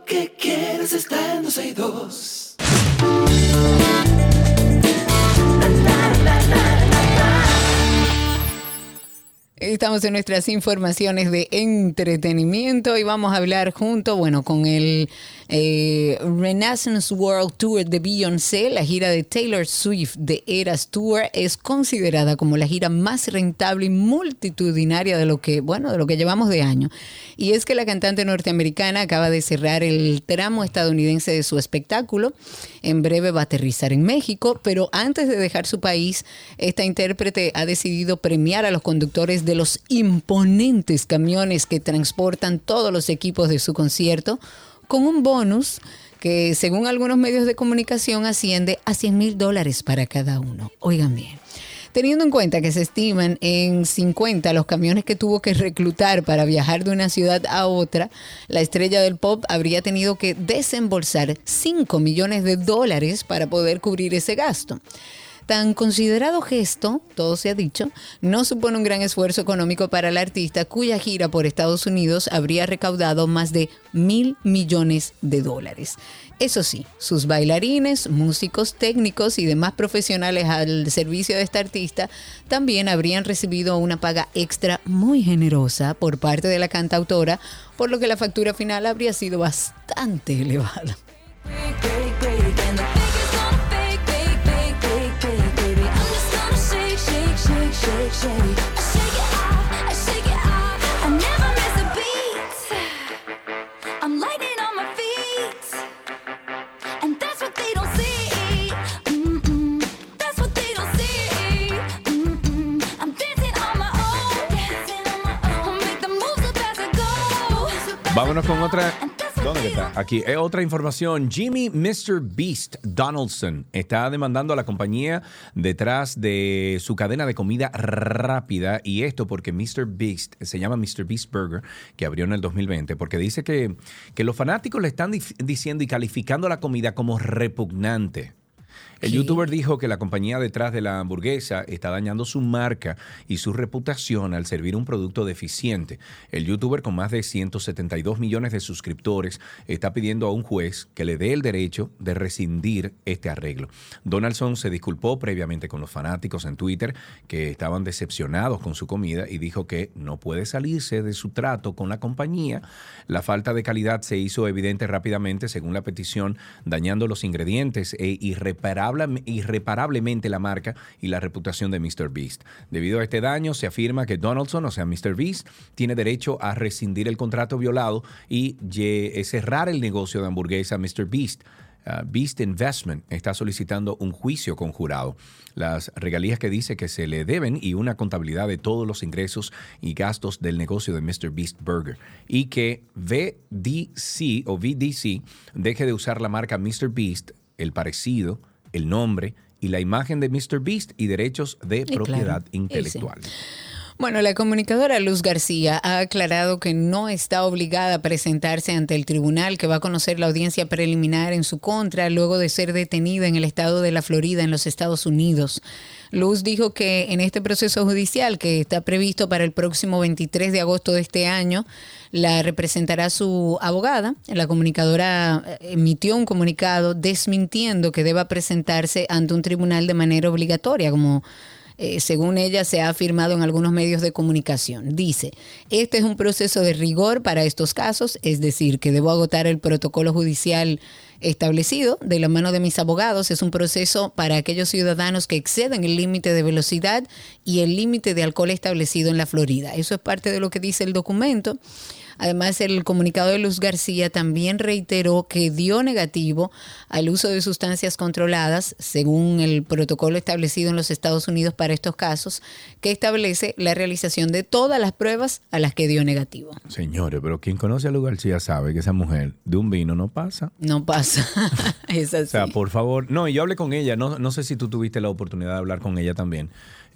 Que quieres está en 12 y 2. Estamos en nuestras informaciones de entretenimiento y vamos a hablar junto, bueno, con el eh, Renaissance World Tour de Beyoncé. La gira de Taylor Swift de Eras Tour es considerada como la gira más rentable y multitudinaria de lo que, bueno, de lo que llevamos de año. Y es que la cantante norteamericana acaba de cerrar el tramo estadounidense de su espectáculo. En breve va a aterrizar en México, pero antes de dejar su país, esta intérprete ha decidido premiar a los conductores de los imponentes camiones que transportan todos los equipos de su concierto con un bonus que según algunos medios de comunicación asciende a 100 mil dólares para cada uno. Oigan bien. Teniendo en cuenta que se estiman en 50 los camiones que tuvo que reclutar para viajar de una ciudad a otra, la estrella del pop habría tenido que desembolsar 5 millones de dólares para poder cubrir ese gasto. Tan considerado gesto, todo se ha dicho, no supone un gran esfuerzo económico para el artista cuya gira por Estados Unidos habría recaudado más de mil millones de dólares. Eso sí, sus bailarines, músicos, técnicos y demás profesionales al servicio de esta artista también habrían recibido una paga extra muy generosa por parte de la cantautora, por lo que la factura final habría sido bastante elevada. I'm lightning on my feet, and that's what they don't see. Mm-mm. That's what they don't see. Mm-mm. I'm dancing on my own, dancing on my own. Make the moves up as I go. Vámonos con otra. ¿Dónde está? Aquí. Eh, otra información. Jimmy Mr. Beast Donaldson está demandando a la compañía detrás de su cadena de comida rápida. Y esto porque Mr. Beast se llama Mr. Beast Burger, que abrió en el 2020, porque dice que, que los fanáticos le están diciendo y calificando la comida como repugnante. El youtuber dijo que la compañía detrás de la hamburguesa está dañando su marca y su reputación al servir un producto deficiente. El youtuber con más de 172 millones de suscriptores está pidiendo a un juez que le dé el derecho de rescindir este arreglo. Donaldson se disculpó previamente con los fanáticos en Twitter que estaban decepcionados con su comida y dijo que no puede salirse de su trato con la compañía. La falta de calidad se hizo evidente rápidamente según la petición, dañando los ingredientes e irreparable- irreparablemente la marca y la reputación de Mr. Beast. Debido a este daño, se afirma que Donaldson, o sea, Mr. Beast, tiene derecho a rescindir el contrato violado y ye- cerrar el negocio de hamburguesa Mr. Beast. Uh, Beast Investment está solicitando un juicio conjurado. Las regalías que dice que se le deben y una contabilidad de todos los ingresos y gastos del negocio de Mr. Beast Burger. Y que VDC o VDC deje de usar la marca Mr. Beast, el parecido, el nombre y la imagen de Mr. Beast y derechos de claro. propiedad Y sí. Bueno, la comunicadora Luz García ha aclarado que no está obligada a presentarse ante el tribunal que va a conocer la audiencia preliminar en su contra luego de ser detenida en el estado de la Florida, en los Estados Unidos. Luz dijo que en este proceso judicial que está previsto para el próximo 23 de agosto de este año, la representará su abogada. La comunicadora eh, emitió un comunicado desmintiendo que deba presentarse ante un tribunal de manera obligatoria, como eh, según ella se ha afirmado en algunos medios de comunicación. Dice, este es un proceso de rigor para estos casos, es decir, que debo agotar el protocolo judicial establecido de la mano de mis abogados. Es un proceso para aquellos ciudadanos que exceden el límite de velocidad y el límite de alcohol establecido en la Florida. Eso es parte de lo que dice el documento. Además, el comunicado de Luz García también reiteró que dio negativo al uso de sustancias controladas, según el protocolo establecido en los Estados Unidos para estos casos, que establece la realización de todas las pruebas a las que dio negativo. Señores, pero quien conoce a Luz García sabe que esa mujer de un vino no pasa. No pasa. es así. O sea, por favor. No, y yo hablé con ella. No, no sé si tú tuviste la oportunidad de hablar con ella también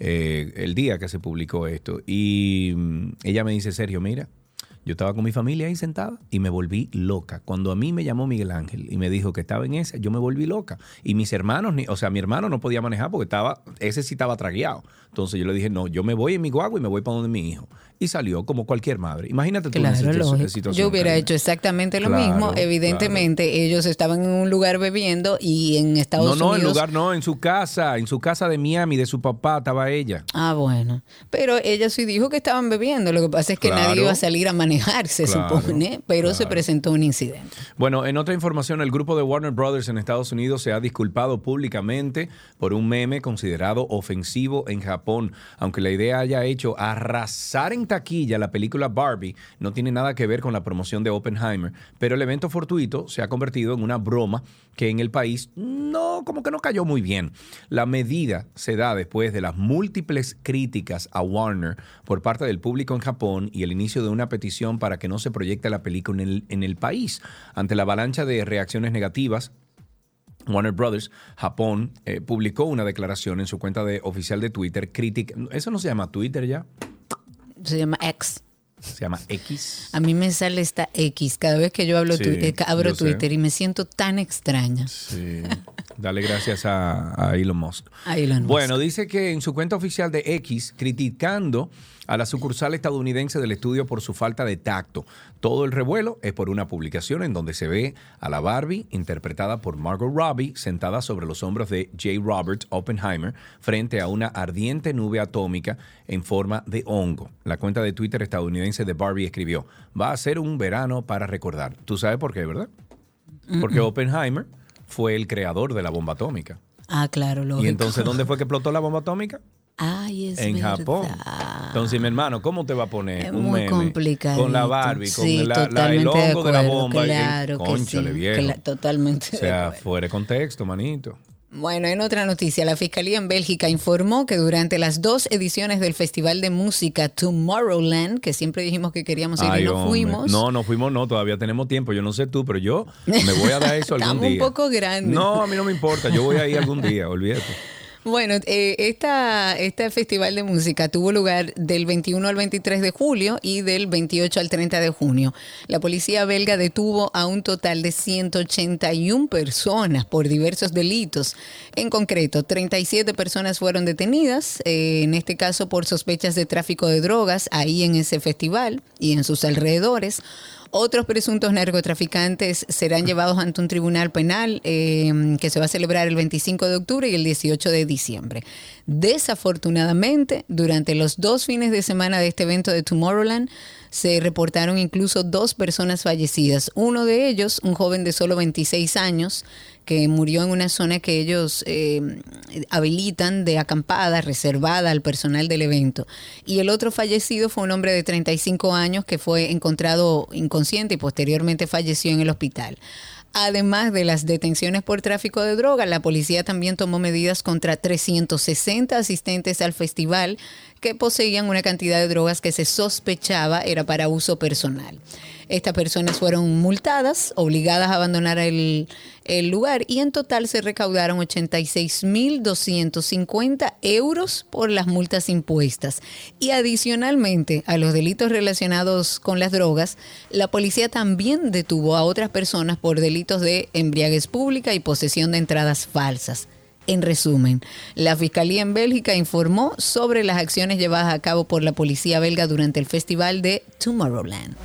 eh, el día que se publicó esto. Y mm, ella me dice, Sergio, mira, yo estaba con mi familia ahí sentada y me volví loca. Cuando a mí me llamó Miguel Ángel y me dijo que estaba en esa, yo me volví loca. Y mis hermanos, ni- o sea, mi hermano no podía manejar porque estaba, ese sí estaba tragueado. Entonces yo le dije, no, yo me voy en mi guagua y me voy para donde mi hijo. Y salió como cualquier madre. Imagínate tú Claro, esa situación. Yo hubiera Karina. hecho exactamente lo Claro, mismo. Evidentemente, ellos estaban en un lugar bebiendo y en Estados No, no, en Unidos. lugar no, en su casa, en su casa de Miami, de su papá, estaba ella. Ah, bueno. Pero ella sí dijo que estaban bebiendo. Lo que pasa es que nadie iba a salir a manejar, se Claro, supone. Pero se presentó un incidente. Bueno, en otra información, el grupo de Warner Brothers en Estados Unidos se ha disculpado públicamente por un meme considerado ofensivo en Japón. Aunque la idea haya hecho arrasar en taquilla la película Barbie, no tiene nada que ver con la promoción de Oppenheimer. Pero el evento fortuito se ha convertido en una broma que en el país no, como que no cayó muy bien. La medida se da después de las múltiples críticas a Warner por parte del público en Japón y el inicio de una petición para que no se proyecte la película en el, en el país. Ante la avalancha de reacciones negativas, Warner Brothers Japón eh, publicó una declaración en su cuenta de oficial de Twitter crítica. Eso no se llama Twitter ya, Se llama X. se llama X. A mí me sale esta X cada vez que yo hablo Sí, eh, abro yo sé. Twitter y me siento tan extraña. Sí. Dale gracias a, a Elon Musk. A Elon Musk. Bueno, dice que en su cuenta oficial de X, criticando a la sucursal estadounidense del estudio por su falta de tacto. Todo el revuelo es por una publicación en donde se ve a la Barbie, interpretada por Margot Robbie, sentada sobre los hombros de J. Robert Oppenheimer, frente a una ardiente nube atómica en forma de hongo. La cuenta de Twitter estadounidense de Barbie escribió, va a ser un verano para recordar. ¿Tú sabes por qué, verdad? Porque. Oppenheimer fue el creador de la bomba atómica. Ah, claro, lógico. ¿Y entonces dónde fue que explotó la bomba atómica? Ay, es en verdad. Japón. Entonces, mi hermano, ¿cómo te va a poner Es un muy meme complicadito. con la Barbie, con Sí, la- la- el totalmente de hongo de, la acuerdo, bomba? claro que Cónchale, sí, viejo. cla- totalmente O de sea, fuera de contexto, manito. Bueno, en otra noticia, la Fiscalía en Bélgica informó que durante las dos ediciones del Festival de Música Tomorrowland, que siempre dijimos que queríamos ir Ay, y no hombre. fuimos, No, no fuimos, no, todavía tenemos tiempo. Yo no sé tú, pero yo me voy a dar eso algún estamos un día. poco grandes. No, a mí no me importa. Yo voy a ir algún día, olvídate. Bueno, eh, esta, este festival de música tuvo lugar del 21 al 23 de julio y del 28 al 30 de junio. La policía belga detuvo a un total de 181 personas por diversos delitos. En concreto, 37 personas fueron detenidas, eh, en este caso por sospechas de tráfico de drogas, ahí en ese festival y en sus alrededores. Otros presuntos narcotraficantes serán llevados ante un tribunal penal eh, que se va a celebrar el 25 de octubre y el 18 de diciembre. Desafortunadamente, durante los dos fines de semana de este evento de Tomorrowland, se reportaron incluso dos personas fallecidas. Uno de ellos, un joven de solo 26 años, que murió en una zona que ellos eh, habilitan de acampada, reservada al personal del evento. Y el otro fallecido fue un hombre de 35 años que fue encontrado inconsciente y posteriormente falleció en el hospital. Además de las detenciones por tráfico de drogas, la policía también tomó medidas contra 360 asistentes al festival que poseían una cantidad de drogas que se sospechaba era para uso personal. Estas personas fueron multadas, obligadas a abandonar el, lugar y en total se recaudaron 86.250 euros por las multas impuestas. Y adicionalmente a los delitos relacionados con las drogas, la policía también detuvo a otras personas por delitos de embriaguez pública y posesión de entradas falsas. En resumen, la Fiscalía en Bélgica informó sobre las acciones llevadas a cabo por la policía belga durante el festival de Tomorrowland.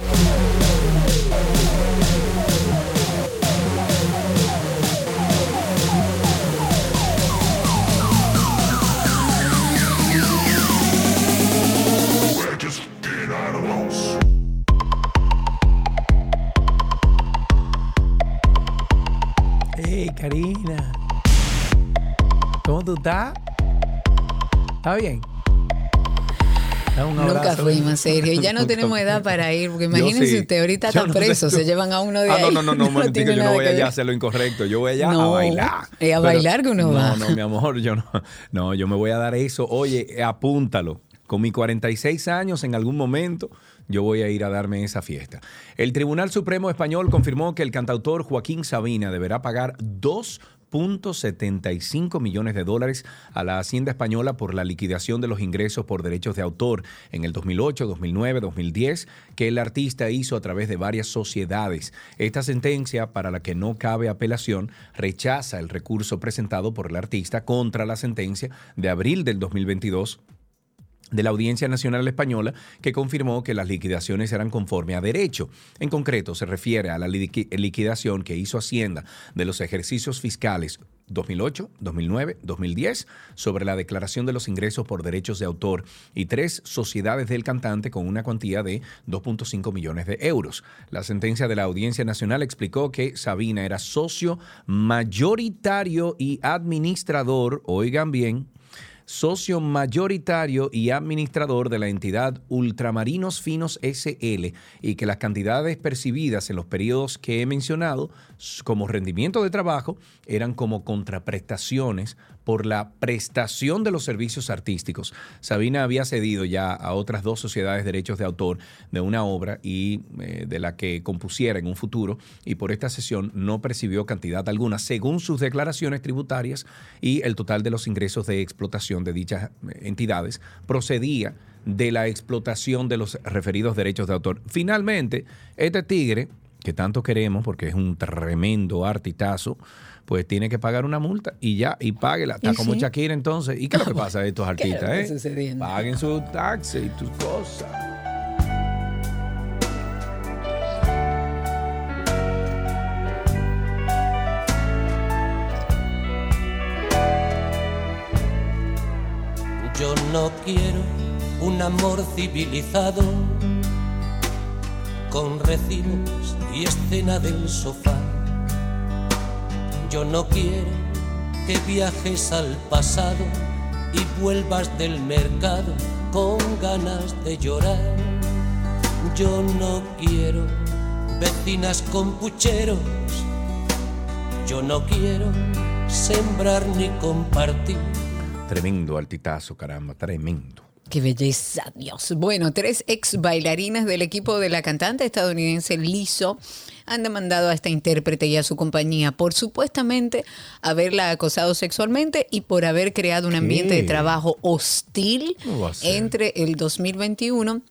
Hey, Karina. ¿Cómo tú estás? ¿Está bien? Nunca fuimos, serio. Ya no tenemos edad para ir, porque imagínense sí. usted, ahorita Yo está no preso, se llevan a uno de Ah, ahí. no, no, no, no, tiene yo no voy allá a hacer lo incorrecto. Yo voy allá a No, bailar. es a bailar que uno no, va. No, mi amor, yo no. No, yo me voy a dar eso. Oye, apúntalo. Con mis 46 años, en algún momento, yo voy a ir a darme esa fiesta. El Tribunal Supremo Español confirmó que el cantautor Joaquín Sabina deberá pagar 2.75 millones de dólares a la Hacienda Española por la liquidación de los ingresos por derechos de autor en el 2008, 2009, 2010 que el artista hizo a través de varias sociedades. Esta sentencia, para la que no cabe apelación, rechaza el recurso presentado por el artista contra la sentencia de abril del 2022 de la Audiencia Nacional Española que confirmó que las liquidaciones eran conforme a derecho. En concreto, se refiere a la liqui- liquidación que hizo Hacienda de los ejercicios fiscales 2008, 2009, 2010 sobre la declaración de los ingresos por derechos de autor y tres sociedades del cantante con una cuantía de 2.5 millones de euros. La sentencia de la Audiencia Nacional explicó que Sabina era socio mayoritario y administrador, oigan bien, socio mayoritario y administrador de la entidad Ultramarinos Finos SL y que las cantidades percibidas en los periodos que he mencionado como rendimiento de trabajo eran como contraprestaciones por la prestación de los servicios artísticos. Sabina había cedido ya a otras dos sociedades de derechos de autor de una obra y eh, de la que compusiera en un futuro y por esta sesión no percibió cantidad alguna según sus declaraciones tributarias y el total de los ingresos de explotación de dichas eh, entidades procedía de la explotación de los referidos derechos de autor. Finalmente, este tigre, que tanto queremos porque es un tremendo artitazo, pues tiene que pagar una multa y ya, y páguela. Está como sí. Shakira entonces. ¿Y qué es lo que pasa a estos ¿Qué es lo artistas? eh? Paguen su taxi y tus cosas. Yo no quiero un amor civilizado con recibos y escena del sofá. Yo no quiero que viajes al pasado y vuelvas del mercado con ganas de llorar. Yo no quiero vecinas con pucheros. Yo no quiero sembrar ni compartir. Tremendo altitazo, caramba, tremendo. Qué belleza, Dios. Bueno, tres ex bailarinas del equipo de la cantante estadounidense Lizzo han demandado a esta intérprete y a su compañía por supuestamente haberla acosado sexualmente y por haber creado un ambiente de trabajo hostil entre el 2021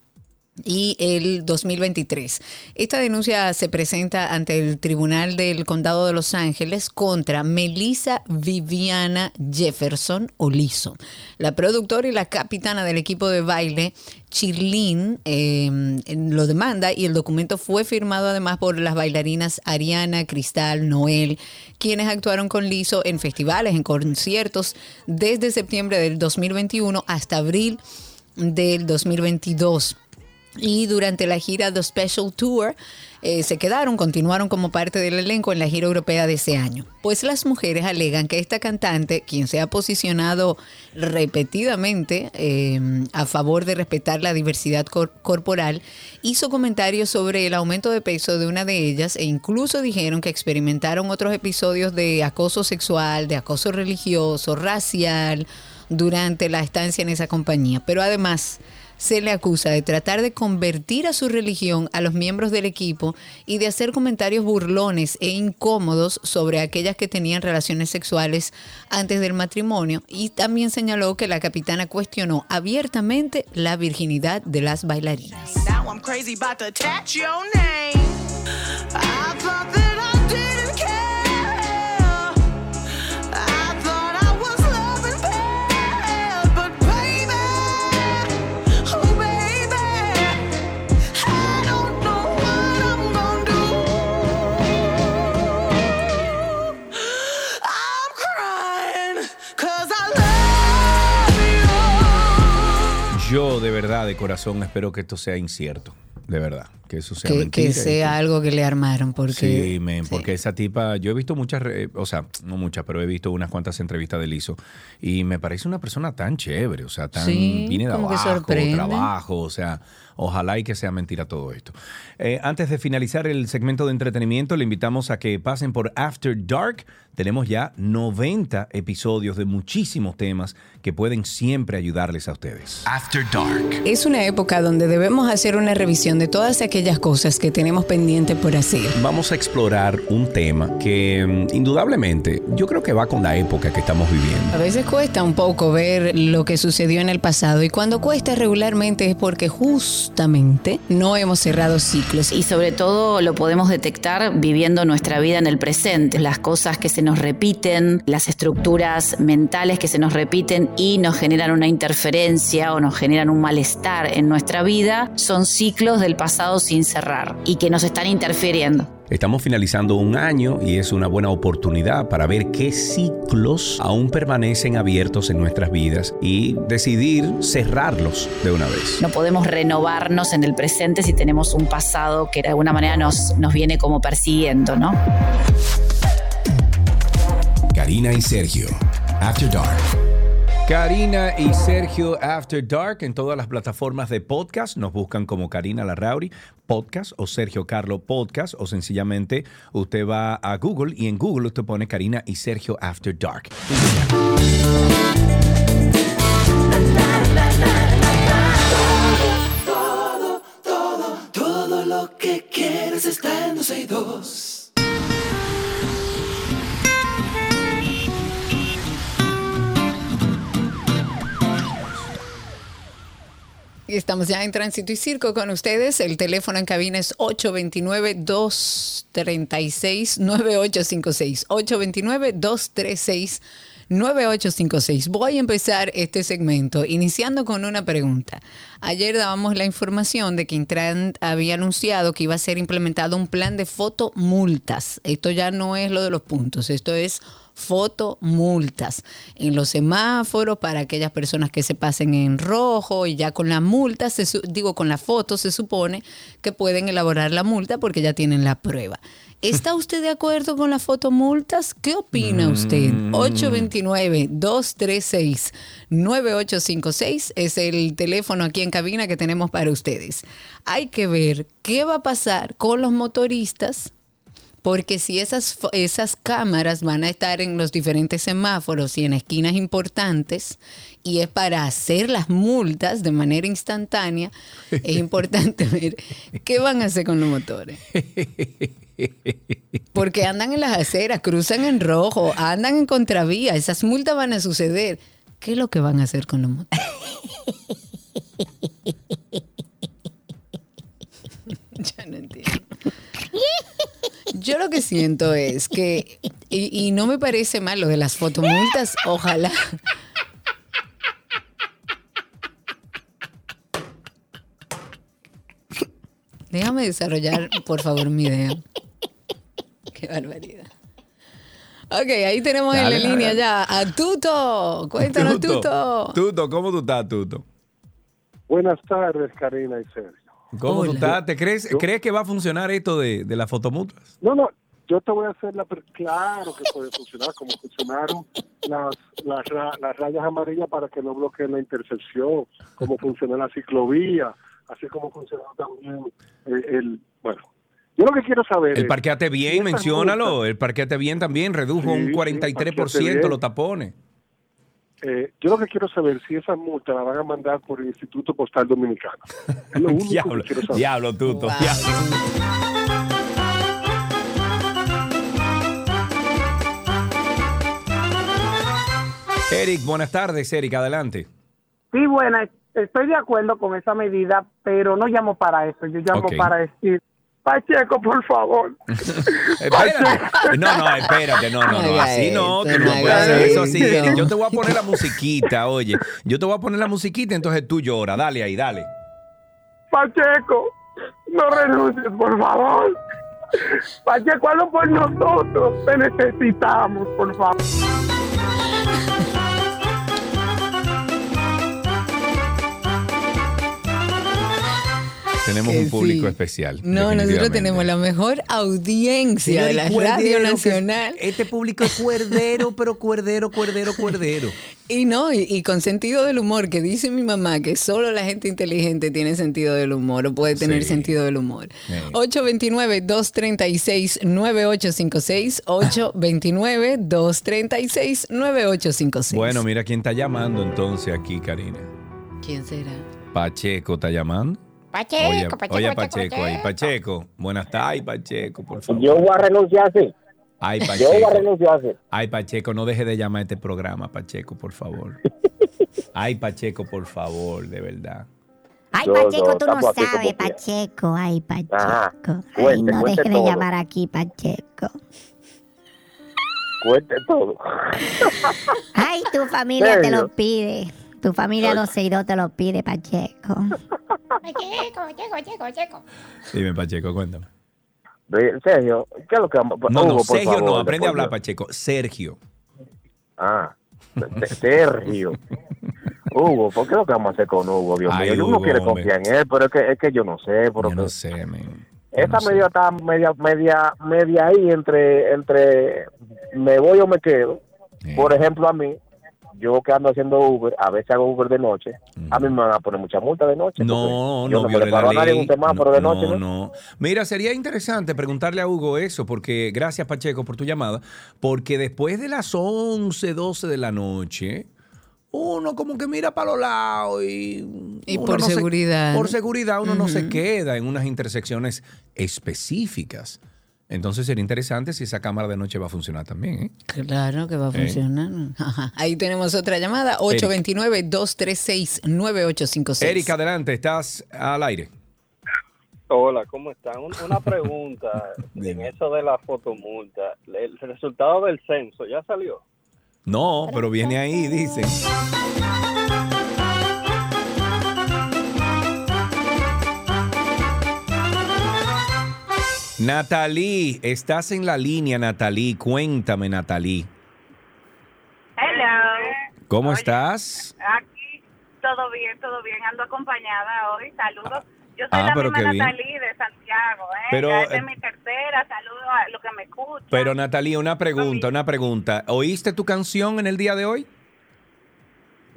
y el 2023. Esta denuncia se presenta ante el Tribunal del Condado de Los Ángeles contra Melissa Viviana Jefferson Olizo, la productora y la capitana del equipo de baile. Chirlin eh, lo demanda y el documento fue firmado además por las bailarinas Ariana, Cristal, Noel, quienes actuaron con Lizo en festivales, en conciertos desde septiembre del 2021 hasta abril del 2022. Y durante la gira The Special Tour eh, se quedaron, continuaron como parte del elenco en la gira europea de ese año. Pues las mujeres alegan que esta cantante, quien se ha posicionado repetidamente eh, a favor de respetar la diversidad cor- corporal, hizo comentarios sobre el aumento de peso de una de ellas e incluso dijeron que experimentaron otros episodios de acoso sexual, de acoso religioso, racial, durante la estancia en esa compañía. Pero además se le acusa de tratar de convertir a su religión a los miembros del equipo y de hacer comentarios burlones e incómodos sobre aquellas que tenían relaciones sexuales antes del matrimonio y también señaló que la capitana cuestionó abiertamente la virginidad de las bailarinas. Verdad de corazón, espero que esto sea incierto. De verdad, que eso sea Que, mentira. que sea algo que le armaron, porque Sí, porque esa tipa, yo he visto muchas, o sea, no muchas, pero he visto unas cuantas entrevistas de Lizo y me parece una persona tan chévere, o sea, tan Sí, viene de abajo, trabajo, o sea, ojalá y que sea mentira todo esto. Eh, antes de finalizar el segmento de entretenimiento, le invitamos a que pasen por After Dark. Tenemos ya 90 episodios de muchísimos temas que pueden siempre ayudarles a ustedes. After Dark. es una época donde debemos hacer una revisión de todas aquellas cosas que tenemos pendiente por hacer. Vamos a explorar un tema que mm, indudablemente yo creo que va con la época que estamos viviendo. A veces cuesta un poco ver lo que sucedió en el pasado y cuando cuesta regularmente es porque justamente no hemos cerrado ciclos. Y sobre todo lo podemos detectar viviendo nuestra vida en el presente. Las cosas que se nos repiten, las estructuras mentales que se nos repiten y nos generan una interferencia o nos generan un malestar en nuestra vida, son ciclos del pasado sin cerrar y que nos están interfiriendo. Estamos finalizando un año y es una buena oportunidad para ver qué ciclos aún permanecen abiertos en nuestras vidas y decidir cerrarlos de una vez. No podemos renovarnos en el presente si tenemos un pasado que de alguna manera nos, nos viene como persiguiendo, ¿no? Karina y Sergio. After Dark. Karina y Sergio After Dark en todas las plataformas de podcast. Nos buscan como Karina Larrauri Podcast o Sergio Carlo Podcast o sencillamente usted va a Google y en Google usted pone Karina y Sergio After Dark. Todo, todo, todo lo que quieres está en 12 y 2. Estamos ya en Tránsito y Circo con ustedes. El teléfono en cabina es 829-236-9856. 829-236-9856. Voy a empezar este segmento iniciando con una pregunta. Ayer dábamos la información de que Intran había anunciado que iba a ser implementado un plan de fotomultas. Esto ya no es lo de los puntos, esto es fotomultas en los semáforos para aquellas personas que se pasen en rojo y ya con la multa, se digo con la foto, se supone que pueden elaborar la multa porque ya tienen la prueba. ¿Está usted de acuerdo con las fotomultas? ¿Qué opina usted? 829-236-9856 es el teléfono aquí en cabina que tenemos para ustedes. Hay que ver qué va a pasar con los motoristas porque si esas, esas cámaras van a estar en los diferentes semáforos y en esquinas importantes y es para hacer las multas de manera instantánea, es importante ver qué van a hacer con los motores. Porque andan en las aceras, cruzan en rojo, andan en contravía, esas multas van a suceder. ¿Qué es lo que van a hacer con los motores? Yo no entiendo. Yo lo que siento es que, y, y no me parece mal lo de las fotomultas, ojalá. Déjame desarrollar, por favor, mi idea. Qué barbaridad. Ok, ahí tenemos en la línea dale. ya a Tuto. Cuéntanos, Tuto. Tuto, ¿cómo tú estás, Tuto? Buenas tardes, Karina y Sergio. ¿Cómo tú Hola. estás? ¿Te crees, Yo- crees que va a funcionar esto de, de las fotomultas? No, no, yo te voy a hacer la... Claro que puede funcionar, como funcionaron las, las, ra- las rayas amarillas para que no bloqueen la intersección, como funcionó la ciclovía, así como funcionó también el... el- bueno, yo lo que quiero saber El parqueate bien, menciónalo. El parqueate bien también redujo Sí, un sí, 43% parqueate bien. los tapones. Eh, yo lo que quiero saber si esas multas las van a mandar por el Instituto Postal Dominicano. Es lo único Diablo, que quiero saber. diablo, Tuto. diablo. Eric, buenas tardes, Eric, adelante. Sí, buena, estoy de acuerdo con esa medida, pero no llamo para eso, yo llamo para decir, Pacheco, por favor. Espérate. No, no, espérate, no, no, no, así no, tú no puedes hacer eso así. Yo te voy a poner la musiquita, oye, yo te voy a poner la musiquita, entonces tú lloras, dale ahí, dale. Pacheco, no renuncies, por favor. Pacheco, hazlo por nosotros, te necesitamos, por favor. Tenemos Que un público sí. especial. No, nosotros tenemos la mejor audiencia de la Radio Nacional. Este público es cuerdero, pero cuerdero, cuerdero, cuerdero. Y no, y, y con sentido del humor, que dice mi mamá que solo la gente inteligente tiene sentido del humor o puede tener Sí. sentido del humor. Sí. 829-236-9856, 829-236-9856. Bueno, mira quién está llamando entonces aquí, Karina. ¿Quién será? Pacheco está llamando. Pacheco, oye, Pacheco, oye, Pacheco, Pacheco ahí. Pacheco, buenas tardes, Ay, Pacheco, por favor. Yo voy a renunciar, sí. Ay, Yo voy a Pacheco. renunciar, sí. Ay, Pacheco, no deje de llamar a este programa, Pacheco, por favor. Ay, Pacheco, por favor, de verdad. Ay, Pacheco, tú no sabes, Pacheco. Ay, Pacheco. Ajá. Ay, Cuente, no deje de todo. llamar aquí, Pacheco. Cuente todo. Ay, tu familia te lo pide. Tu familia 262 te lo pide, Pacheco. Pacheco, Pacheco, Pacheco, Pacheco. Dime, Pacheco, cuéntame. Sergio, ¿qué es lo que vamos No, no, Hugo, Sergio no, aprende a hablar. Pacheco. Sergio. Ah, Sergio. Hugo, ¿por qué lo que vamos a hacer con Hugo? Dios Ay, mío, uno quiere hombre. confiar en él, pero es que, es que yo no sé. Pero Yo no sé, men. esa medida está media, media, media ahí entre, entre me voy o me quedo. Por ejemplo, a mí, yo que ando haciendo Uber, a veces hago Uber de noche, a mí me van a poner mucha multa de noche. No, no, no me la a nadie un semáforo de noche, no, ¿no? no. Mira, sería interesante preguntarle a Hugo eso, porque gracias, Pacheco, por tu llamada, porque después de las 11, 12 de la noche, uno como que mira para los lados y... Y por no se- seguridad. por seguridad uno no se queda en unas intersecciones específicas. Entonces sería interesante si esa cámara de noche va a funcionar también, ¿eh? Claro que va a ¿Eh? funcionar. Ajá. Ahí tenemos otra llamada, 829-236-9856. Erika, adelante, estás al aire. Hola, ¿cómo están? Un- Una pregunta en eso de la fotomulta. ¿El resultado del censo ya salió? No, pero viene ahí, dicen. Natalie, estás en la línea, Natalie. Cuéntame, Natalie. Hello. ¿Cómo estás? Aquí todo bien, todo bien. Ando acompañada hoy. Saludos. Yo soy Ah, la pero misma bien. Natalie de Santiago. ¿eh? Pero, Ya esta eh, es mi tercera. Saludos a los que me escuchan. Pero Natalie, una pregunta, una pregunta. ¿Oíste tu canción en el día de hoy?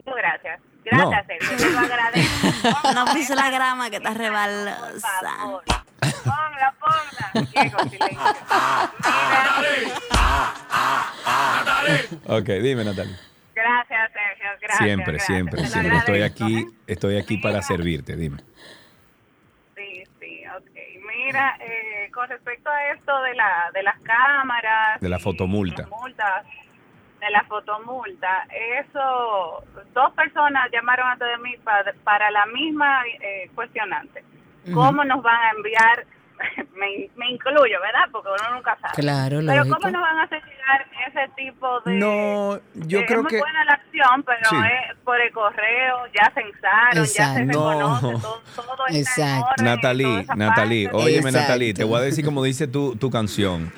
Muchas gracias. No. Gracias, Sergio. Te lo agradezco. No pise la grama que está rebalosa. Ponla, ponla. Diego, silencio. Ok, dime, Natalie. Gracias, Sergio. Gracias. Siempre, gracias. siempre, siempre. Estoy aquí, ¿eh? estoy aquí para servirte, dime. Sí, sí, ok. Mira, eh, con respecto a esto de, la, de las cámaras, De la fotomulta. multas, de la fotomulta, eso, dos personas llamaron antes de mí para, para la misma eh, cuestionante. ¿Cómo nos van a enviar? me, me incluyo, ¿verdad? Porque uno nunca sabe. Claro, Pero lógico. ¿cómo nos van a hacer llegar ese tipo de... No, yo eh, creo es muy que... buena la acción, pero Sí. es por el correo, ya censaron, ya se reconoce, No. todo, todo está Exacto. orden. Natalie, Natalie, parte. óyeme Exacto. Natalie, te voy a decir como dice tu, tu canción.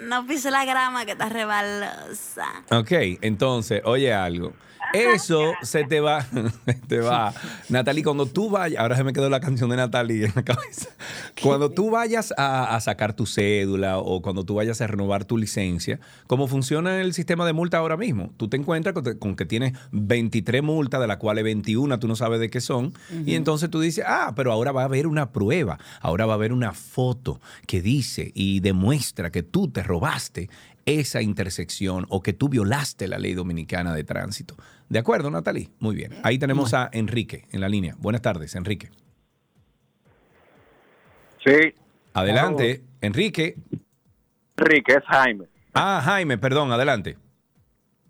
No pise la grama que está rebalosa. Ok, entonces, oye algo. Eso se te va, se te va. Natalie, cuando tú vayas, ahora se me quedó la canción de Natalie en la cabeza. Cuando tú vayas a, a sacar tu cédula o cuando tú vayas a renovar tu licencia, ¿cómo funciona el sistema de multa ahora mismo? Tú te encuentras con, con que tienes 23 multas, de las cuales 21 tú no sabes de qué son, y entonces tú dices, ah, pero ahora va a haber una prueba, ahora va a haber una foto que dice y demuestra que tú te robaste esa intersección o que tú violaste la ley dominicana de tránsito. ¿De acuerdo, Natalie? Muy bien. Ahí tenemos a Enrique en la línea. Buenas tardes, Enrique. Sí. Adelante, Enrique. Enrique, es Jaime. Ah, Jaime, perdón, adelante.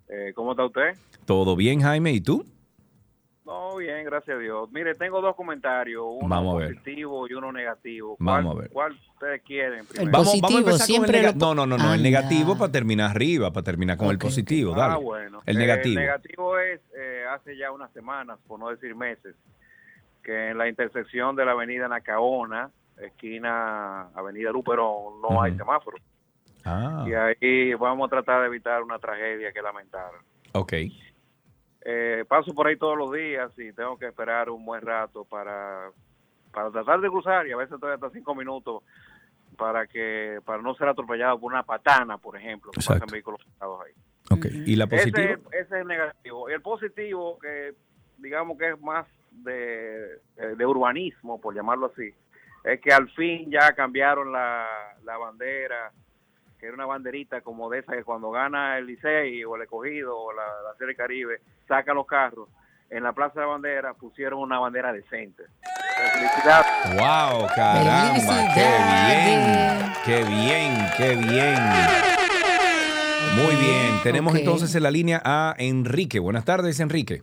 Eh, ¿Cómo está usted? ¿Todo bien, Jaime? ¿Y tú? No, bien, gracias a Dios. Mire, tengo dos comentarios, uno Vamos a ver. positivo y uno negativo. Vamos ¿Cuál- a ver. ¿Cuál ustedes quieren primero? Vamos, vamos a empezar con el siempre nega- lo- No, no, no, no, el negativo para terminar arriba, para terminar con el positivo, dale. Ah, bueno. El Eh, negativo. el negativo es, eh, hace ya unas semanas, por no decir meses, que en la intersección de la avenida Nacaona, esquina Avenida Luperón, no hay semáforo. Ah, Y ahí vamos a tratar de evitar una tragedia que lamentar. ok. Eh, paso por ahí todos los días y tengo que esperar un buen rato para para tratar de cruzar y a veces todavía hasta cinco minutos para que para no ser atropellado por una patana, por ejemplo, que Exacto. pasan vehículos ahí. ¿Y la Ese, positiva? ese es el negativo. Y el positivo, que digamos que es más de, de urbanismo, por llamarlo así, es que al fin ya cambiaron la, la bandera, que era una banderita como de esa que cuando gana el Licey o el Escogido o la, la Serie Caribe, sacan los carros. En la Plaza de la Bandera pusieron una bandera decente. Felicidades. ¡Wow! ¡Caramba! ¡Qué bien! ¡Qué bien! ¡Qué bien! Muy bien. Tenemos entonces en la línea a Enrique. Buenas tardes, Enrique.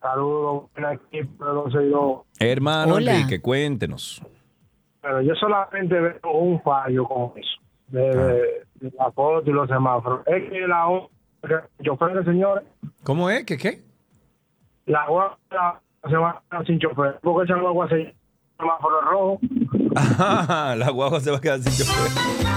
Saludos, buen equipo de 12 y 2. Hermano Hola. Enrique, cuéntenos. Pero yo solamente veo un fallo con eso, de, de- de la foto y los semáforos. Es que la el chofer, señores, ¿Cómo es? ¿Qué qué? la guagua se va sin chofer, porque esa guagua se semáforo rojo. Ajá, la guagua se va a quedar sin chofer.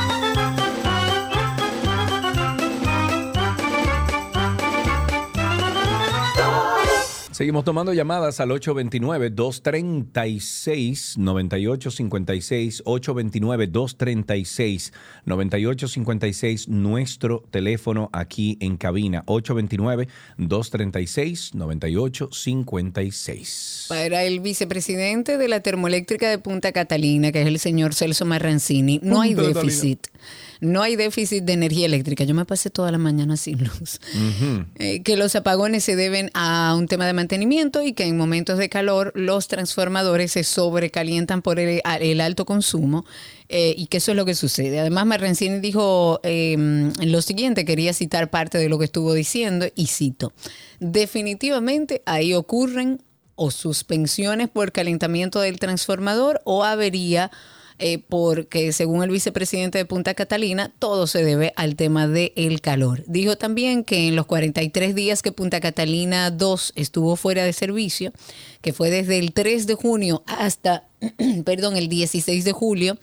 Seguimos tomando llamadas al 829-236-9856, 829-236-9856, nuestro teléfono aquí en cabina, 829-236-9856. Para el vicepresidente de la termoeléctrica de Punta Catalina, que es el señor Celso Marrancini, no hay Punta Catalina. No hay déficit de energía eléctrica. Yo me pasé toda la mañana sin luz. Eh, que los apagones se deben a un tema de mantenimiento y que en momentos de calor los transformadores se sobrecalientan por el, alto consumo eh, y que eso es lo que sucede. Además, Marrancini dijo eh, lo siguiente, quería citar parte de lo que estuvo diciendo y cito, definitivamente ahí ocurren o suspensiones por calentamiento del transformador o avería eh, porque según el vicepresidente de Punta Catalina, todo se debe al tema del calor. Dijo también que en los 43 días que Punta Catalina 2 estuvo fuera de servicio, que fue desde el 3 de junio hasta, perdón, el 16 de julio,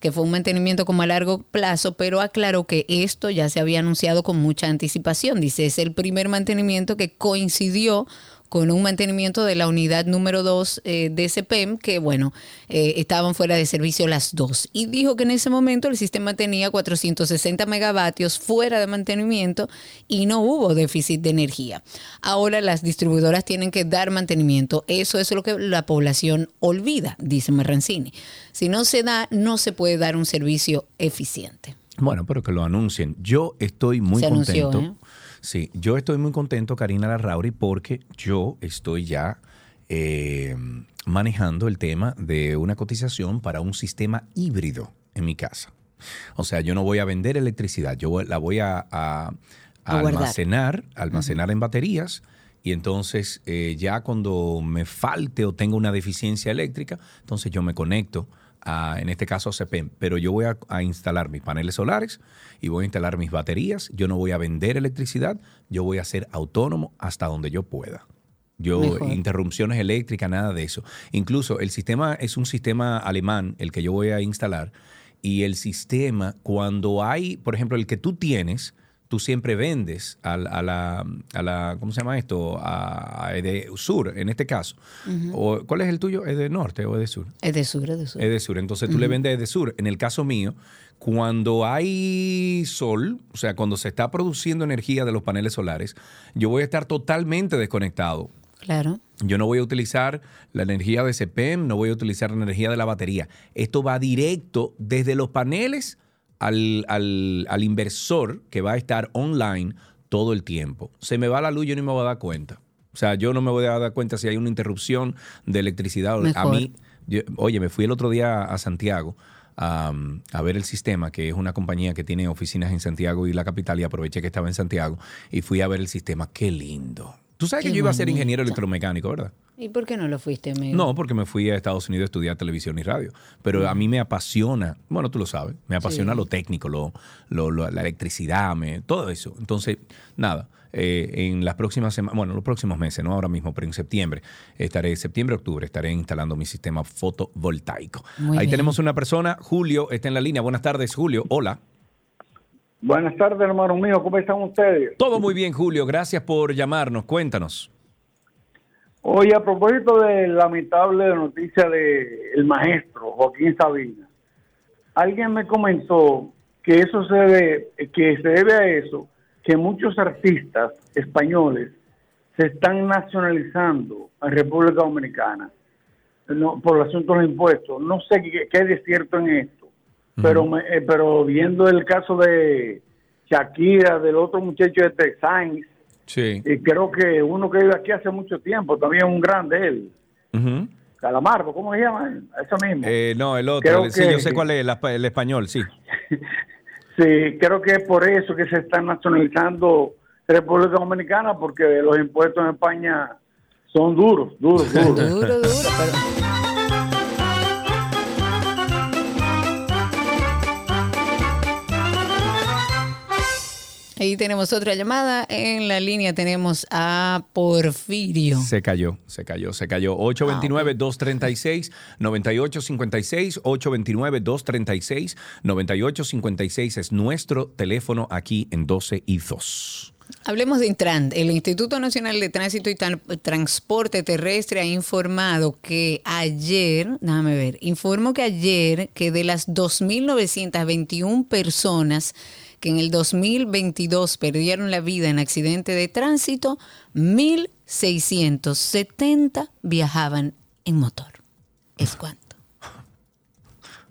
que fue un mantenimiento como a largo plazo, pero aclaró que esto ya se había anunciado con mucha anticipación. Dice, es el primer mantenimiento que coincidió con un mantenimiento de la unidad número 2 eh, de CPEM, que bueno, eh, estaban fuera de servicio las dos. Y dijo que en ese momento el sistema tenía 460 megavatios fuera de mantenimiento y no hubo déficit de energía. Ahora las distribuidoras tienen que dar mantenimiento. Eso es lo que la población olvida, dice Marrancini. Si no se da, no se puede dar un servicio eficiente. Bueno, pero que lo anuncien. Yo estoy muy Se anunció, contento. ¿eh? Sí, yo estoy muy contento, Karina Larrauri, porque yo estoy ya eh, manejando el tema de una cotización para un sistema híbrido en mi casa. O sea, yo no voy a vender electricidad, yo la voy a, almacenar, almacenar en baterías y entonces eh, ya cuando me falte o tenga una deficiencia eléctrica, entonces yo me conecto a, en este caso CPEM, pero yo voy a, a instalar mis paneles solares y voy a instalar mis baterías, yo no voy a vender electricidad, yo voy a ser autónomo hasta donde yo pueda. Yo, Mejor. interrupciones eléctricas, nada de eso. Incluso el sistema es un sistema alemán, el que yo voy a instalar, y el sistema, cuando hay, por ejemplo, el que tú tienes, tú siempre vendes al- a, la, a la, ¿cómo se llama esto? A, a Edesur, en este caso. O, ¿Cuál es el tuyo? ¿Es de norte o Edesur? Es de sur, es de sur. Edesur. Entonces tú le vendes a Edesur. En el caso mío, cuando hay sol, o sea, cuando se está produciendo energía de los paneles solares, yo voy a estar totalmente desconectado. Claro. Yo no voy a utilizar la energía de CPEM, no voy a utilizar la energía de la batería. Esto va directo desde los paneles al, al- al inversor que va a estar online todo el tiempo. Se me va la luz, yo no me voy a dar cuenta. O sea, yo no me voy a dar cuenta si hay una interrupción de electricidad. A mí, yo- oye, me fui el otro día a Santiago a, a ver el sistema, que es una compañía que tiene oficinas en Santiago y la capital, y aproveché que estaba en Santiago y fui a ver el sistema. Qué lindo. Tú sabes Qué que yo iba a ser ingeniero electromecánico, ¿verdad? ¿Y por qué no lo fuiste, amigo? No, porque me fui a Estados Unidos a estudiar televisión y radio. Pero a mí me apasiona, bueno, tú lo sabes, me apasiona Sí. lo técnico, lo, lo- lo- la electricidad, me- todo eso. Entonces, nada, eh, en las próximas semanas, bueno, los próximos meses, no ahora mismo, pero en septiembre, estaré, septiembre, octubre, estaré instalando mi sistema fotovoltaico. Muy Ahí bien. tenemos una persona, Julio, está en la línea. Buenas tardes, Julio. Hola. Buenas tardes, hermano mío. ¿Cómo están ustedes? Todo muy bien, Julio. Gracias por llamarnos. Cuéntanos. Oye, a propósito de la lamentable noticia de el maestro Joaquín Sabina, alguien me comentó que eso se debe, que se debe a eso, que muchos artistas españoles se están nacionalizando en República Dominicana no, por el asunto de los impuestos. No sé qué, qué hay de cierto en esto, pero me- eh, pero viendo el caso de Shakira, del otro muchacho de Texas, Sí. y creo que uno que vive aquí hace mucho tiempo, también un grande él, Ujú. Calamardo, ¿cómo se llama? él? Eso mismo. Eh, no, el otro. El- sí, que- yo sé cuál es, el, el español, sí. Sí, creo que es por eso que se está nacionalizando República Dominicana, porque los impuestos en España son duros, duros, duros. Duro, duro, pero... Ahí tenemos otra llamada. En la línea tenemos a Porfirio. Se cayó, se cayó, se cayó. 829-236-9856. 829-236-9856 es nuestro teléfono aquí en 12 y 2. Hablemos de Intran. El Instituto Nacional de Tránsito y Transporte Terrestre ha informado que ayer, déjame ver, informó que ayer que de las 2.921 personas que en el 2022 perdieron la vida en accidente de tránsito, 1.670 viajaban en motor. ¿Es cuánto?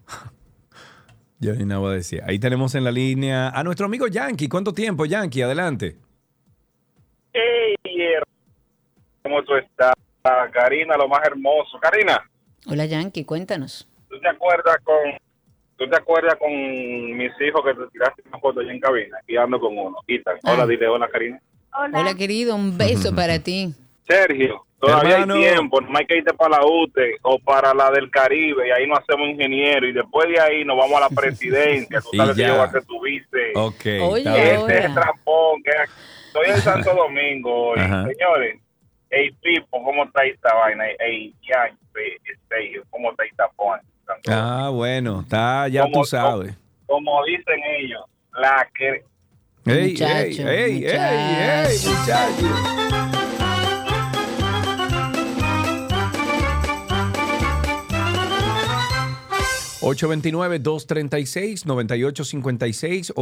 Yo ni nada voy a decir. Ahí tenemos en la línea a nuestro amigo Yankee. ¿Cuánto tiempo, Yankee? Adelante. Hey, ¿cómo tú estás? Karina, lo más hermoso. Karina, Hola Yankee, cuéntanos. ¿tú te acuerdas con tú te acuerdas con mis hijos que te tiraste una foto allá en cabina y ando con uno? Ethan. Hola, Ah. dile hola, Karina. Hola querido, un beso para ti. Sergio, todavía Hermano. hay tiempo, no hay que irte para la UTE o para la del Caribe y ahí nos hacemos ingeniero y después de ahí nos vamos a la presidencia. Tú Y sabes que ya. yo voy a ser tu vice. Ok. Oye. Ese es el trampón que estoy en Santo Domingo hoy. Señores, hey Pipo, ¿cómo está esta vaina? Hey, ya, Sergio, ¿cómo está esta vaina? Ah, bueno, está, ya ¿Cómo- tú sabes. Como dicen ellos, la que... Ey, ey, Muchacho, ey, ey, ey, muchacho. $829-236-9856,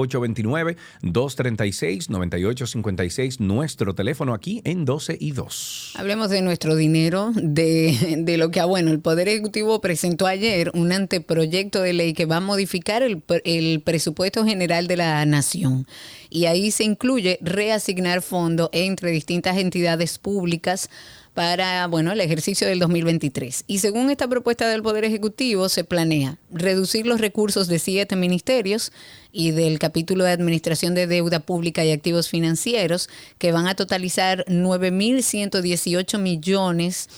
829-236-9856, nuestro teléfono aquí en 12 y 2. Hablemos de nuestro dinero, de, de lo que, ah, bueno, el Poder Ejecutivo presentó ayer un anteproyecto de ley que va a modificar el, el presupuesto general de la nación. Y ahí se incluye reasignar fondos entre distintas entidades públicas para, bueno, el ejercicio del 2023. Y según esta propuesta del Poder Ejecutivo, se planea reducir los recursos de siete ministerios y del capítulo de Administración de Deuda Pública y Activos Financieros, que van a totalizar 9.118 millones.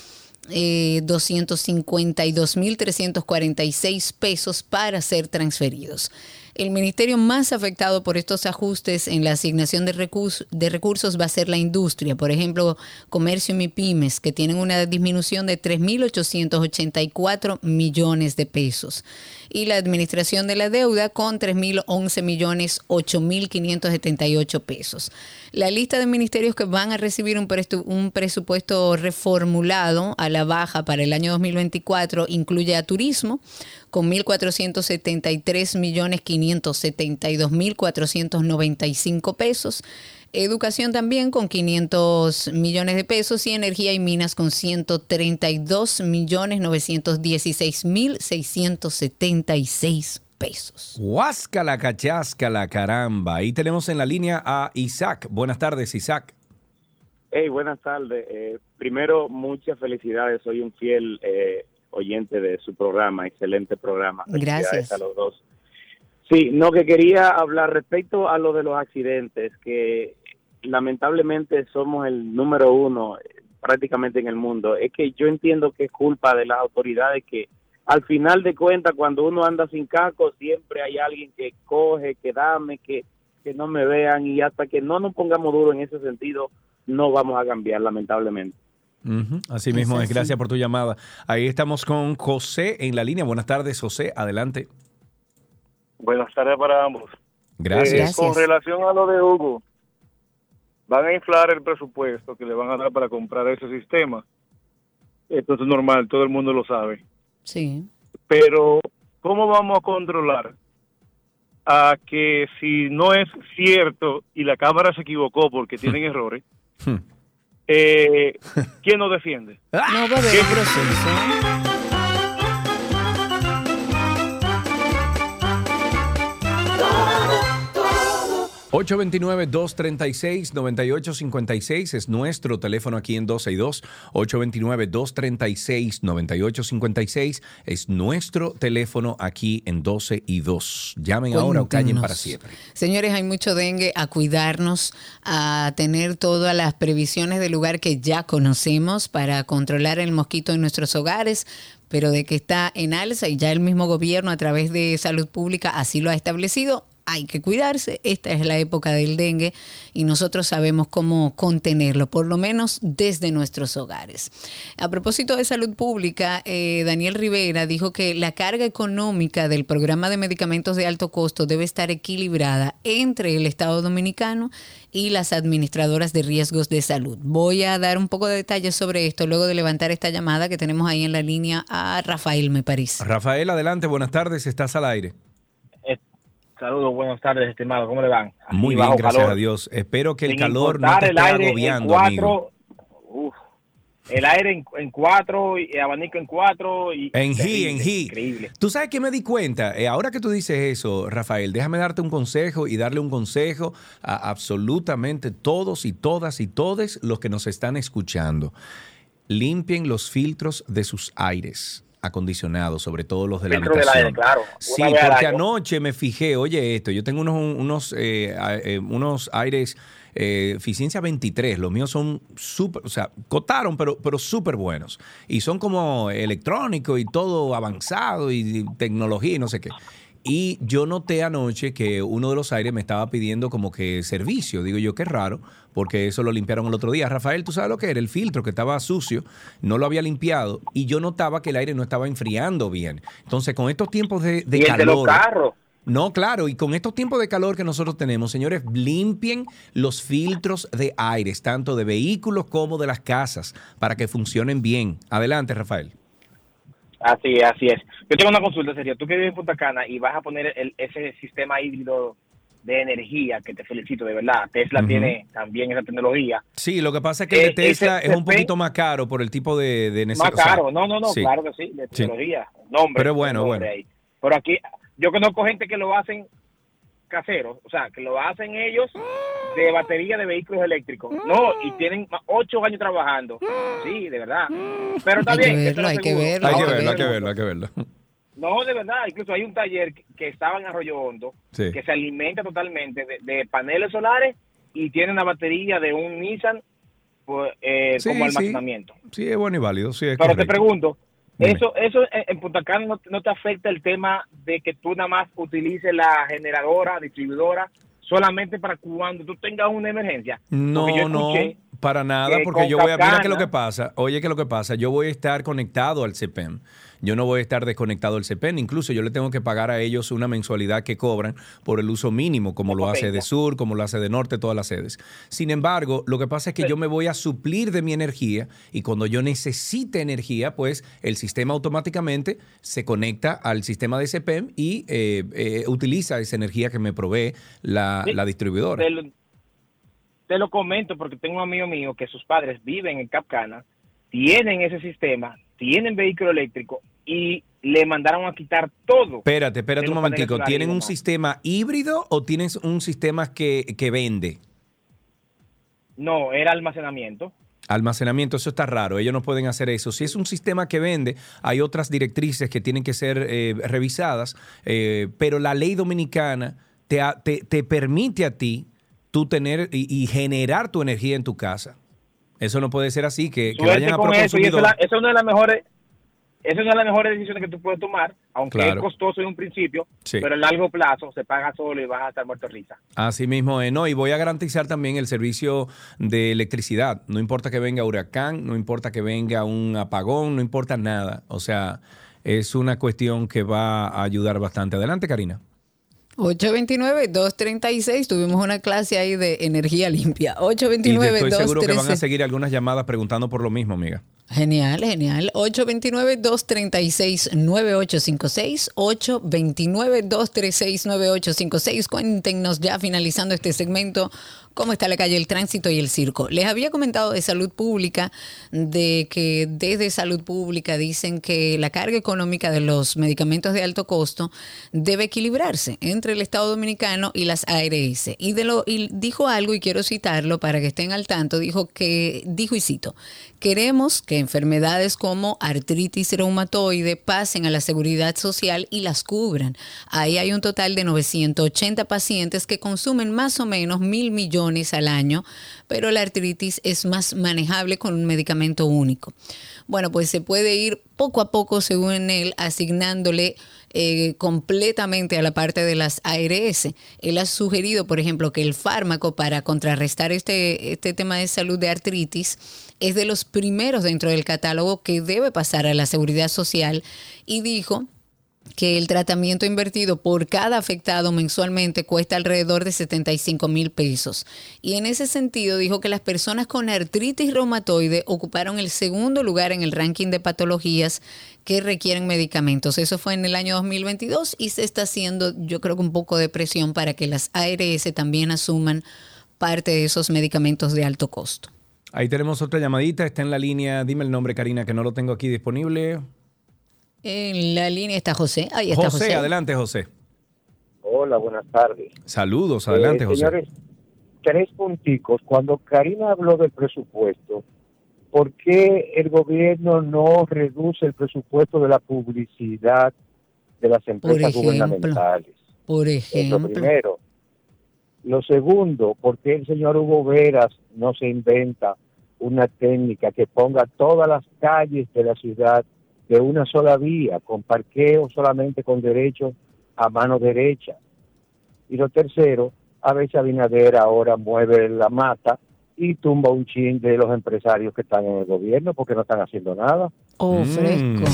Eh, 252.346 pesos para ser transferidos. El ministerio más afectado por estos ajustes en la asignación de, recursos va a ser la industria, por ejemplo, comercio y MIPIMES, que tienen una disminución de 3.884 millones de pesos. Y la administración de la deuda con 3.011 millones 8.578 pesos. La lista de ministerios que van a recibir un, un presupuesto reformulado a la baja para el año 2024 incluye a turismo con 1.473 millones 572 mil 495 pesos. Educación también con 500 millones de pesos y energía y minas con 132 millones 916 mil 676 pesos. Huáscala, cacháscala, caramba. Ahí tenemos en la línea a Isaac. Buenas tardes, Isaac. Hey, buenas tardes. Eh, primero, muchas felicidades. Soy un fiel eh, oyente de su programa. Excelente programa. Gracias. a los dos. Sí, no, que quería hablar respecto a lo de los accidentes, que lamentablemente somos el número uno eh, prácticamente en el mundo. Es que yo entiendo que es culpa de las autoridades que al final de cuentas, cuando uno anda sin casco, siempre hay alguien que coge, que dame, que, que no me vean y hasta que no nos pongamos duro en ese sentido, no vamos a cambiar, lamentablemente. Así mismo es. Gracias por tu llamada. Ahí estamos con José en la línea. Buenas tardes, José. Adelante. Buenas tardes para ambos. Gracias. Eh, con relación a lo de Hugo, van a inflar el presupuesto que le van a dar para comprar ese sistema Esto es normal, todo el mundo lo sabe. Sí. Pero, ¿cómo vamos a controlar a que si no es cierto y la cámara se equivocó porque tienen errores, eh, ¿quién nos defiende? No va a haber un proceso. 829-236-9856 es nuestro teléfono aquí en 262. 829-236-9856 es nuestro teléfono aquí en 12 y 2. Llamen ahora o callen para siempre. Señores, hay mucho dengue, a cuidarnos, a tener todas las previsiones del lugar que ya conocemos para controlar el mosquito en nuestros hogares, pero de que está en alza y ya el mismo gobierno a través de salud pública así lo ha establecido. Hay que cuidarse, esta es la época del dengue y nosotros sabemos cómo contenerlo, por lo menos desde nuestros hogares. A propósito de salud pública, eh, Daniel Rivera dijo que la carga económica del programa de medicamentos de alto costo debe estar equilibrada entre el Estado Dominicano y las administradoras de riesgos de salud. Voy a dar un poco de detalles sobre esto luego de levantar esta llamada que tenemos ahí en la línea a Rafael Me París. Rafael, adelante, buenas tardes, estás al aire. Saludos, buenas tardes, estimado. ¿Cómo le van? Aquí Muy bien, gracias calor. a Dios. Espero que el Sin calor no te el esté aire en agobiando, cuatro, amigo. uf, el aire en, en cuatro, y abanico en cuatro. Y En terrible, en He. Increíble. Tú sabes que me di cuenta, Eh, ahora que tú dices eso, Rafael, déjame darte un consejo y darle un consejo a absolutamente todos y todas y todos los que nos están escuchando. Limpien los filtros de sus aires acondicionados, sobre todo los de la del habitación. aire, claro. Sí, porque anoche me fijé, oye esto, yo tengo unos, unos, eh, eh, unos aires eh, eficiencia 23, los míos son súper, o sea, cotaron, pero, pero súper buenos. Y son como electrónicos y todo avanzado y tecnología y no sé qué. Y yo noté anoche que uno de los aires me estaba pidiendo como que servicio. Digo yo, qué raro, porque eso lo limpiaron el otro día. Rafael, ¿tú sabes lo que era? El filtro que estaba sucio, no lo había limpiado y yo notaba que el aire no estaba enfriando bien. Entonces, con estos tiempos de, de y el de los carros. No, claro, y con estos tiempos de calor que nosotros tenemos, señores, limpien los filtros de aires, tanto de vehículos como de las casas, para que funcionen bien. Adelante, Rafael. Así es, así es. Yo tengo una consulta seria. Tú que vives en Punta Cana y vas a poner el- ese sistema híbrido de energía, que te felicito, de verdad. Tesla tiene también esa tecnología. Sí, lo que pasa es que el de Eh, Tesla es un poquito más caro por el tipo de, de Más nece- o sea, caro. No, no, no, sí. claro que sí, de Sí. tecnología. Nombre, Pero bueno, nombre bueno. ahí. Pero aquí, yo conozco gente que lo hacen caseros, o sea, que lo hacen ellos de batería de vehículos eléctricos. No, y tienen ocho años trabajando. Sí, de verdad. Pero está Hay que bien. verlo, eso lo hay que verlo, Hay que verlo, hay que verlo, hay que verlo. No, de verdad. Incluso hay un taller que- que estaba en Arroyo Hondo Sí. que se alimenta totalmente de, de paneles solares y tiene una batería de un Nissan pues, eh, Sí, como sí. almacenamiento. Sí, es bueno y válido, sí, es Pero te pregunto, eso eso en, en Punta Cana no, no te afecta el tema de que tú nada más utilices la generadora, distribuidora, solamente para cuando tú tengas una emergencia. No, yo no, para nada, que porque yo voy a mira es lo que pasa. Oye, qué es lo que pasa. Yo voy a estar conectado al CPEM. Yo no voy a estar desconectado al CPEM. Incluso yo le tengo que pagar a ellos una mensualidad que cobran por el uso mínimo, como lo hace de Sur, como lo hace de Norte, todas las sedes. Sin embargo, lo que pasa es que yo me voy a suplir de mi energía y cuando yo necesite energía, pues el sistema automáticamente se conecta al sistema de CPEM y eh, eh, utiliza esa energía que me provee la, Sí, la distribuidora. Te lo, te lo comento porque tengo un amigo mío que sus padres viven en Capcana, tienen ese sistema, tienen vehículo eléctrico y le mandaron a quitar todo. Espérate, espérate un momentico. ¿Tienen un sistema híbrido o tienes un sistema que, que vende? No, era almacenamiento. Almacenamiento, eso está raro, ellos no pueden hacer eso. Si es un sistema que vende, hay otras directrices que tienen que ser eh, revisadas, eh, pero la ley dominicana te, te, te permite a ti tú tener y, y generar tu energía en tu casa. Eso no puede ser así, que, vayan a con eso y esa es, Proconsumidor. la- esa es una de las mejores esa es una de las mejores decisiones que tú puedes tomar, aunque Claro. es costoso en un principio, Sí. pero a largo plazo se paga solo y vas a estar muerto de risa. Así mismo, es, no, y voy a garantizar también el servicio de electricidad. No importa que venga huracán, no importa que venga un apagón, no importa nada. O sea, es una cuestión que va a ayudar bastante. Adelante, Karina. 829-236, tuvimos una clase ahí de energía limpia. Y estoy seguro que van a 829-236. seguir algunas llamadas preguntando por lo mismo, amiga. Genial, genial. 829-236-9856. 829-236-9856. Cuéntenos ya finalizando este segmento cómo está la calle, el tránsito y el circo. Les había comentado de salud pública, de que desde salud pública dicen que la carga económica de los medicamentos de alto costo debe equilibrarse entre el Estado Dominicano y las ARS. Y, y dijo algo, y quiero citarlo para que estén al tanto, dijo que, dijo y cito, queremos que enfermedades como artritis reumatoide pasen a la seguridad social y las cubran. Ahí hay un total de 980 pacientes que consumen más o menos mil millones al año, pero la artritis es más manejable con un medicamento único. Bueno, pues se puede ir poco a poco, según él, asignándole eh, completamente a la parte de las ARS. Él ha sugerido, por ejemplo, que el fármaco para contrarrestar este, este tema de salud de artritis es de los primeros dentro del catálogo que debe pasar a la seguridad social y dijo que el tratamiento invertido por cada afectado mensualmente cuesta alrededor de 75 mil pesos. Y en ese sentido dijo que las personas con artritis reumatoide ocuparon el segundo lugar en el ranking de patologías que requieren medicamentos. Eso fue en el año 2022 y se está haciendo yo creo que un poco de presión para que las ARS también asuman parte de esos medicamentos de alto costo. Ahí tenemos otra llamadita, está en la línea. Dime el nombre, Karina, que no lo tengo aquí disponible. En la línea está José. Ahí está José, José. adelante, José. Hola, buenas tardes. Saludos, adelante, Eh, José. Señores, tres punticos. Cuando Karina habló del presupuesto, ¿por qué el gobierno no reduce el presupuesto de la publicidad de las empresas ejemplo. gubernamentales? Por Es lo ejemplo. primero. Lo segundo, ¿por qué el señor Hugo Veras no se inventa una técnica que ponga todas las calles de la ciudad de una sola vía, con parqueo solamente con derecho a mano derecha? Y lo tercero, a veces Abinader ahora mueve la mata y tumba un chin de los empresarios que están en el gobierno porque no están haciendo nada. Oh, fresco.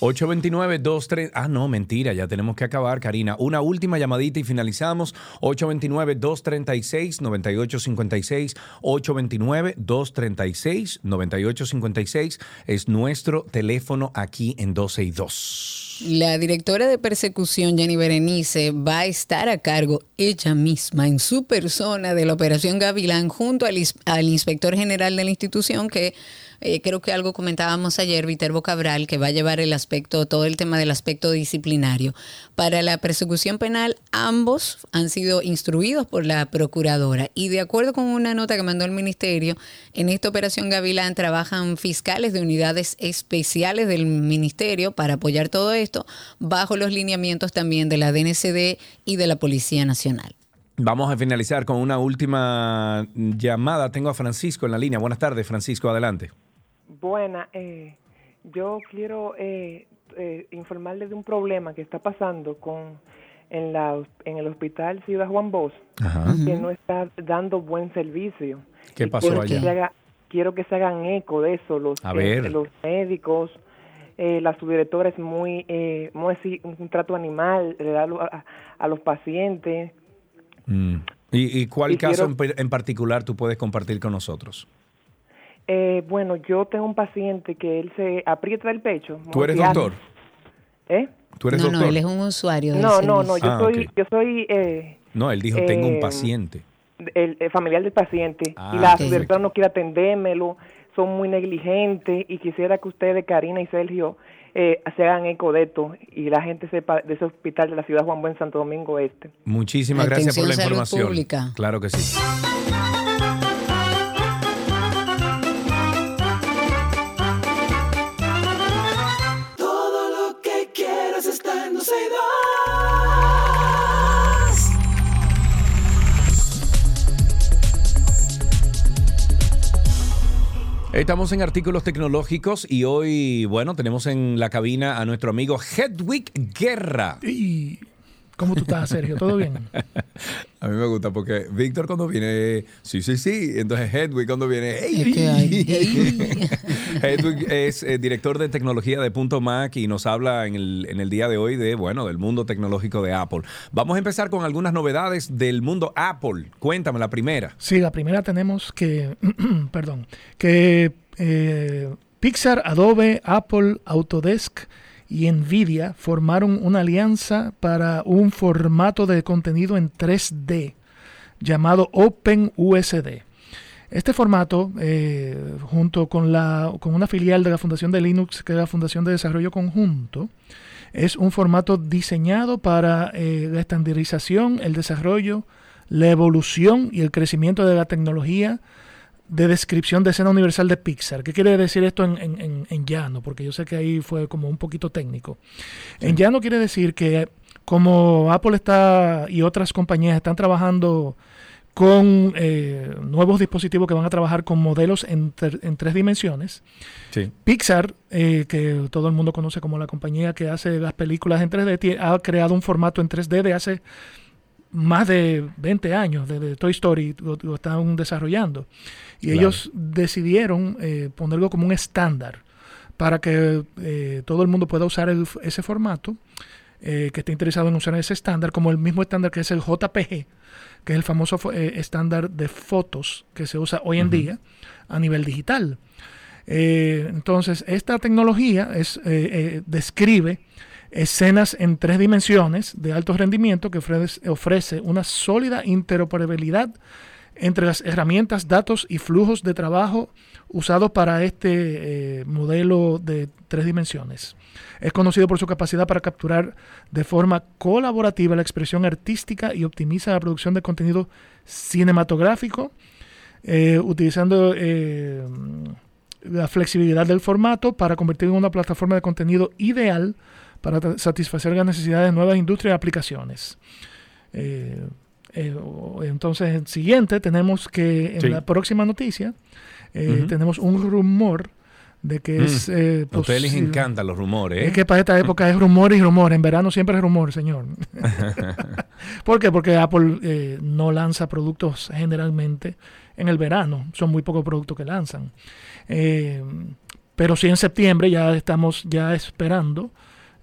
829-23. Ah, no, mentira, ya tenemos que acabar, Karina. Una última llamadita y finalizamos. 829-236-9856. 829-236-9856 es nuestro teléfono aquí en 12 y 2. La directora de persecución, Jenny Berenice, va a estar a cargo ella misma en su persona de la operación Gavilán junto al, inspector general de la institución que eh, creo que algo comentábamos ayer, Viterbo Cabral, que va a llevar el aspecto, todo el tema del aspecto disciplinario. Para la persecución penal, ambos han sido instruidos por la procuradora y de acuerdo con una nota que mandó el ministerio, en esta operación Gavilán trabajan fiscales de unidades especiales del ministerio para apoyar todo esto bajo los lineamientos también de la DNCD y de la Policía Nacional. Vamos a finalizar con una última llamada. Tengo a Francisco en la línea. Buenas tardes, Francisco, adelante. Buena, eh, yo quiero eh, eh, informarle de un problema que está pasando con en la en el hospital Ciudad Juan Bosch, Ajá. que no está dando buen servicio. ¿Qué Y pasó quiero que allá? se haga- quiero que se hagan eco de eso los A eh, ver. los médicos, eh, la subdirectora es muy eh, muy así, un trato animal, le da a, a los pacientes. Mm. ¿Y, y cuál Y caso quiero- en, en particular tú puedes compartir con nosotros? Eh, bueno, yo tengo un paciente que él se aprieta el pecho. ¿Tú eres doctor? ¿Eh? ¿Tú eres no, doctor? no, él es un usuario. del No, no, no, yo Ah, soy, yo soy eh, No, él dijo, tengo un Eh, paciente. el, el familiar del paciente Ah, y la subdirectora no quiere atendérmelo, son muy negligentes y quisiera que ustedes, Karina y Sergio, eh, se hagan eco de esto y la gente sepa de ese hospital de la ciudad Juan Buen Santo Domingo Este. Muchísimas gracias por la información. pública. Claro que sí. Estamos en artículos tecnológicos y hoy, bueno, tenemos en la cabina a nuestro amigo Hedwig Guerra. ¿Cómo tú estás, Sergio? ¿Todo bien? A mí me gusta porque Víctor cuando viene, sí, sí, sí. Entonces Hedwig cuando viene, ¡ey! Hedwig es eh, director de tecnología de Punto Mac y nos habla en el, en el día de hoy de, bueno, del mundo tecnológico de Apple. Vamos a empezar con algunas novedades del mundo Apple. Cuéntame la primera. Sí, la primera tenemos que, perdón, que eh, Pixar, Adobe, Apple, Autodesk y Nvidia formaron una alianza para un formato de contenido en 3D llamado OpenUSD. Este formato, eh, junto con, la, con una filial de la Fundación de Linux, que es la Fundación de Desarrollo Conjunto, es un formato diseñado para eh, la estandarización, el desarrollo, la evolución y el crecimiento de la tecnología de descripción de escena universal de Pixar. ¿Qué quiere decir esto en, en- en- en llano? Porque yo sé que ahí fue como un poquito técnico. En llano quiere decir que como Apple está y otras compañías están trabajando con eh, nuevos dispositivos que van a trabajar con modelos en, ter- en tres dimensiones, Sí. Pixar, eh, que todo el mundo conoce como la compañía que hace las películas en 3D, tie- ha creado un formato en 3D de hace más de 20 años, desde Toy Story lo, lo están desarrollando. Y Claro. ellos decidieron eh, ponerlo como un estándar para que eh, todo el mundo pueda usar el- ese formato, eh, que esté interesado en usar ese estándar, como el mismo estándar que es el JPG, que es el famoso estándar de fotos que se usa hoy en día a nivel digital. Entonces, esta tecnología es, describe escenas en tres dimensiones de alto rendimiento que ofrece, ofrece una sólida interoperabilidad entre las herramientas, datos y flujos de trabajo usados para este eh, modelo de tres dimensiones. Es conocido por su capacidad para capturar de forma colaborativa la expresión artística y optimiza la producción de contenido cinematográfico, eh, utilizando eh, la flexibilidad del formato para convertirlo en una plataforma de contenido ideal para satisfacer las necesidades de nuevas industrias y aplicaciones. Eh, entonces, el siguiente tenemos que en Sí. la próxima noticia eh, tenemos un rumor de que es Mm. eh, A ustedes les encantan los rumores. ¿eh? es que para esta época es rumor y rumor. En verano siempre es rumor, señor. ¿Por qué? Porque Apple eh, no lanza productos generalmente en el verano. Son muy pocos productos que lanzan. Eh, pero sí en septiembre ya estamos ya esperando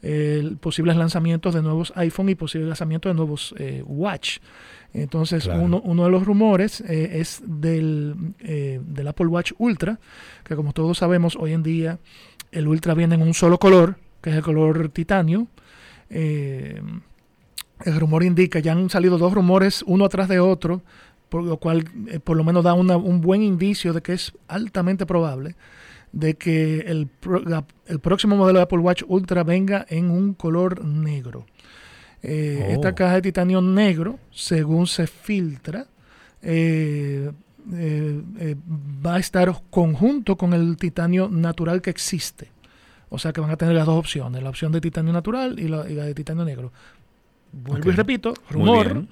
eh, posibles lanzamientos de nuevos iPhone y posibles lanzamientos de nuevos eh, Watch. Entonces, Claro. uno, uno de los rumores eh, es del, eh, del Apple Watch Ultra, que como todos sabemos, hoy en día el Ultra viene en un solo color, que es el color titanio. El rumor indica, ya han salido dos rumores uno atrás de otro, por lo cual por lo menos da una- un buen indicio de que es altamente probable de que el, la- el próximo modelo de Apple Watch Ultra venga en un color negro. Eh, Oh. Esta caja de titanio negro, según se filtra, eh, eh, eh, va a estar conjunto con el titanio natural que existe. O sea que van a tener las dos opciones, la opción de titanio natural y la, y la de titanio negro. Vuelvo y repito, rumor.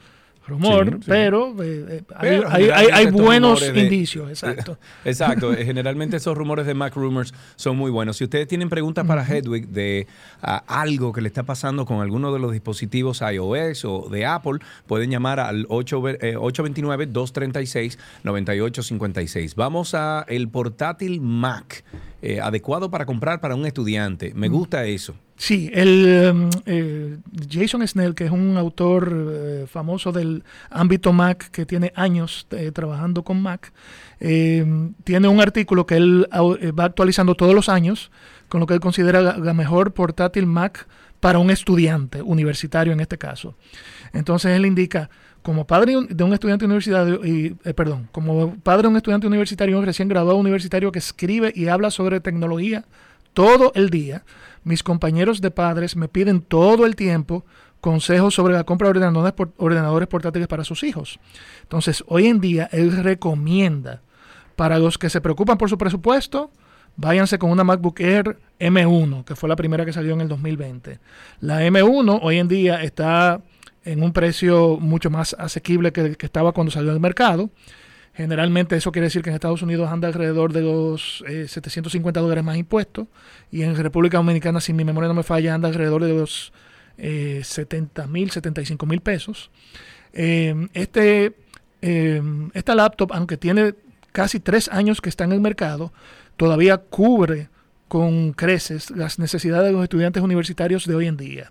Rumor, Sí, sí. pero, eh, eh, hay, Pero hay- buenos de- indicios, exacto. Exacto. Eh, Generalmente esos rumores de Mac Rumors son muy buenos. Si ustedes tienen preguntas para Hedwig de ah, algo que le está pasando con alguno de los dispositivos iOS o de Apple, pueden llamar al 8 ve- eh, 829-236-9856. Vamos a el portátil Mac, eh, adecuado para comprar para un estudiante. Me gusta eso. Sí, el um, eh, Jason Snell, que es un autor eh, famoso del ámbito Mac, que tiene años eh, trabajando con Mac, eh, tiene un artículo que él eh, va actualizando todos los años con lo que él considera la, la mejor portátil Mac para un estudiante universitario en este caso. Entonces él indica, como padre de un estudiante universitario, y, eh, perdón, como padre de un estudiante universitario, un recién graduado universitario que escribe y habla sobre tecnología todo el día, mis compañeros de padres me piden todo el tiempo consejos sobre la compra de ordenadores, por- ordenadores portátiles para sus hijos. Entonces, hoy en día, él recomienda para los que se preocupan por su presupuesto, váyanse con una MacBook Air M1, que fue la primera que salió en el 2020. La M1 hoy en día está en un precio mucho más asequible que el que estaba cuando salió al mercado. Generalmente eso quiere decir que en Estados Unidos anda alrededor de los eh, 750 dólares más impuestos y en República Dominicana, si mi memoria no me falla, anda alrededor de los eh, 70 mil, 75 mil pesos. Eh, este, eh, esta laptop, aunque tiene casi tres años que está en el mercado, todavía cubre con creces las necesidades de los estudiantes universitarios de hoy en día.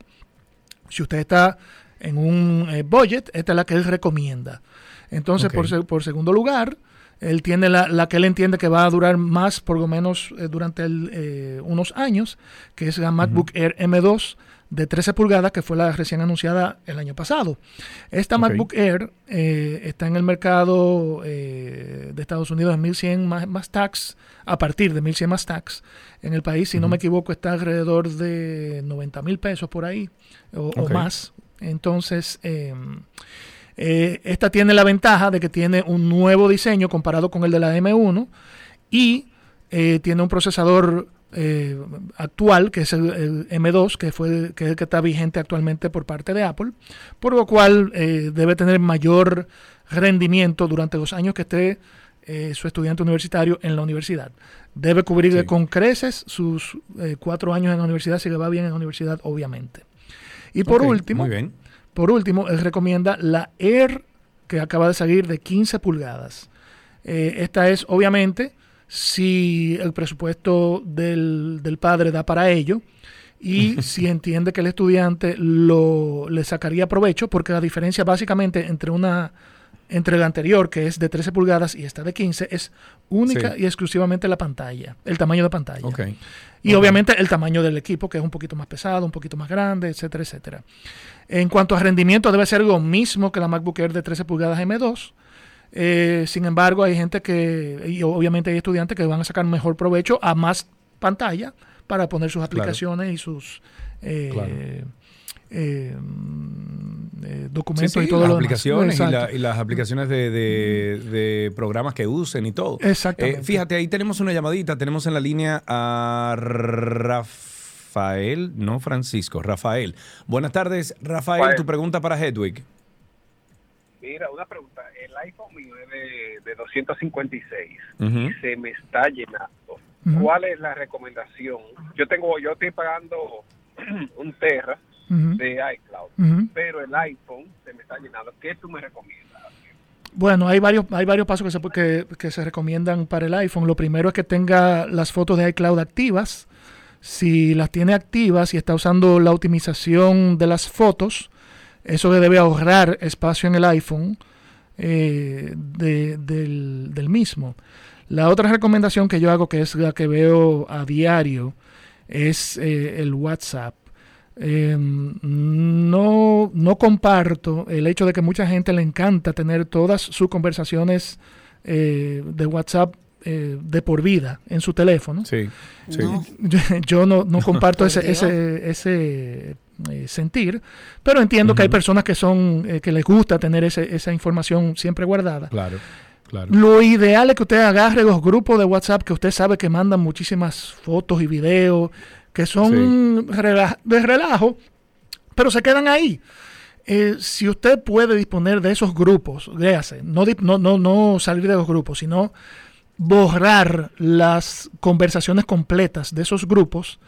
Si usted está en un eh, budget, esta es la que él recomienda. Entonces, por, por segundo lugar, él tiene la, la que él entiende que va a durar más, por lo menos eh, durante el, eh, unos años, que es la MacBook Air M2 de 13 pulgadas, que fue la recién anunciada el año pasado. Esta Ok. MacBook Air eh, está en el mercado eh, de Estados Unidos en 1100 más, más tax, a partir de 1100 más tax. En el país, si no me equivoco, está alrededor de 90 mil pesos por ahí o, más. Entonces, eh, eh, esta tiene la ventaja de que tiene un nuevo diseño comparado con el de la M1 y eh, tiene un procesador eh, actual, que es el, el M2, que, fue, que es el que está vigente actualmente por parte de Apple, por lo cual eh, debe tener mayor rendimiento durante los años que esté eh, su estudiante universitario en la universidad. Debe cubrir Sí. con creces sus eh, cuatro años en la universidad, si le va bien en la universidad, obviamente. Y por último, muy bien. por último, él recomienda la Air que acaba de salir de 15 pulgadas. Eh, esta es, obviamente, si el presupuesto del, del padre da para ello y si entiende que el estudiante lo, le sacaría provecho, porque la diferencia básicamente entre una entre la anterior, que es de 13 pulgadas, y esta de 15, es única Sí. y exclusivamente la pantalla, el tamaño de pantalla. Ok. Y obviamente el tamaño del equipo, que es un poquito más pesado, un poquito más grande, etcétera, etcétera. En cuanto a rendimiento, debe ser lo mismo que la MacBook Air de 13 pulgadas M2. Eh, sin embargo, hay gente que, y obviamente hay estudiantes que van a sacar mejor provecho a más pantalla para poner sus aplicaciones y sus eh, Claro. Eh, mm, eh, documentos Sí, sí, y todo las lo demás. aplicaciones y, la- y las aplicaciones de, de- de programas que usen y todo. Exactamente. Eh, fíjate, ahí tenemos una llamadita. Tenemos en la línea a Rafael, no Francisco, Rafael. Buenas tardes, Rafael. Rafael. Tu pregunta para Hedwig. Mira, una pregunta. El iPhone mío es de, de 256 Ujú. y se me está llenando. ¿Cuál es la recomendación? Yo tengo, yo estoy pagando un Terra De iCloud, pero el iPhone se me está llenando. ¿Qué tú me recomiendas? Bueno, hay varios, hay varios pasos que se, que, que se recomiendan para el iPhone. Lo primero es que tenga las fotos de iCloud activas. Si las tiene activas y está usando la optimización de las fotos, eso le debe ahorrar espacio en el iPhone eh, de- del, del mismo. La otra recomendación que yo hago, que es la que veo a diario, es eh, el WhatsApp. Eh, no, no comparto el hecho de que mucha gente le encanta tener todas sus conversaciones eh, de WhatsApp eh, de por vida en su teléfono. Sí, sí. Yo, yo no, no comparto ese, ese, ese eh, sentir, pero entiendo que hay personas que son eh, que les gusta tener ese- esa información siempre guardada. Claro, claro. Lo ideal es que usted agarre los grupos de WhatsApp que usted sabe que mandan muchísimas fotos y videos que son rela- de relajo, pero se quedan ahí. Eh, si usted puede disponer de esos grupos, léase, no, no, no, no salir de los grupos, sino borrar las conversaciones completas de esos grupos,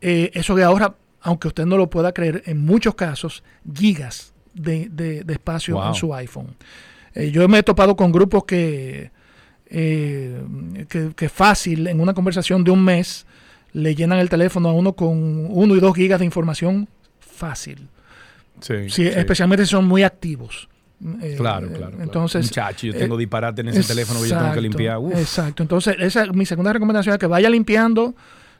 eh, eso le ahorra, aunque usted no lo pueda creer, en muchos casos, gigas de, de- de espacio Wow. en su iPhone. Eh, yo me he topado con grupos que, eh, que, que fácil, en una conversación de un mes, le llenan el teléfono a uno con uno y dos gigas de información fácil. Sí, Sí, especialmente si son muy activos. Eh, Claro, claro, claro. Entonces, Muchacho, yo tengo disparate en ese teléfono que yo tengo que limpiar. Uf. Exacto. Entonces, esa es mi segunda recomendación es que vaya limpiando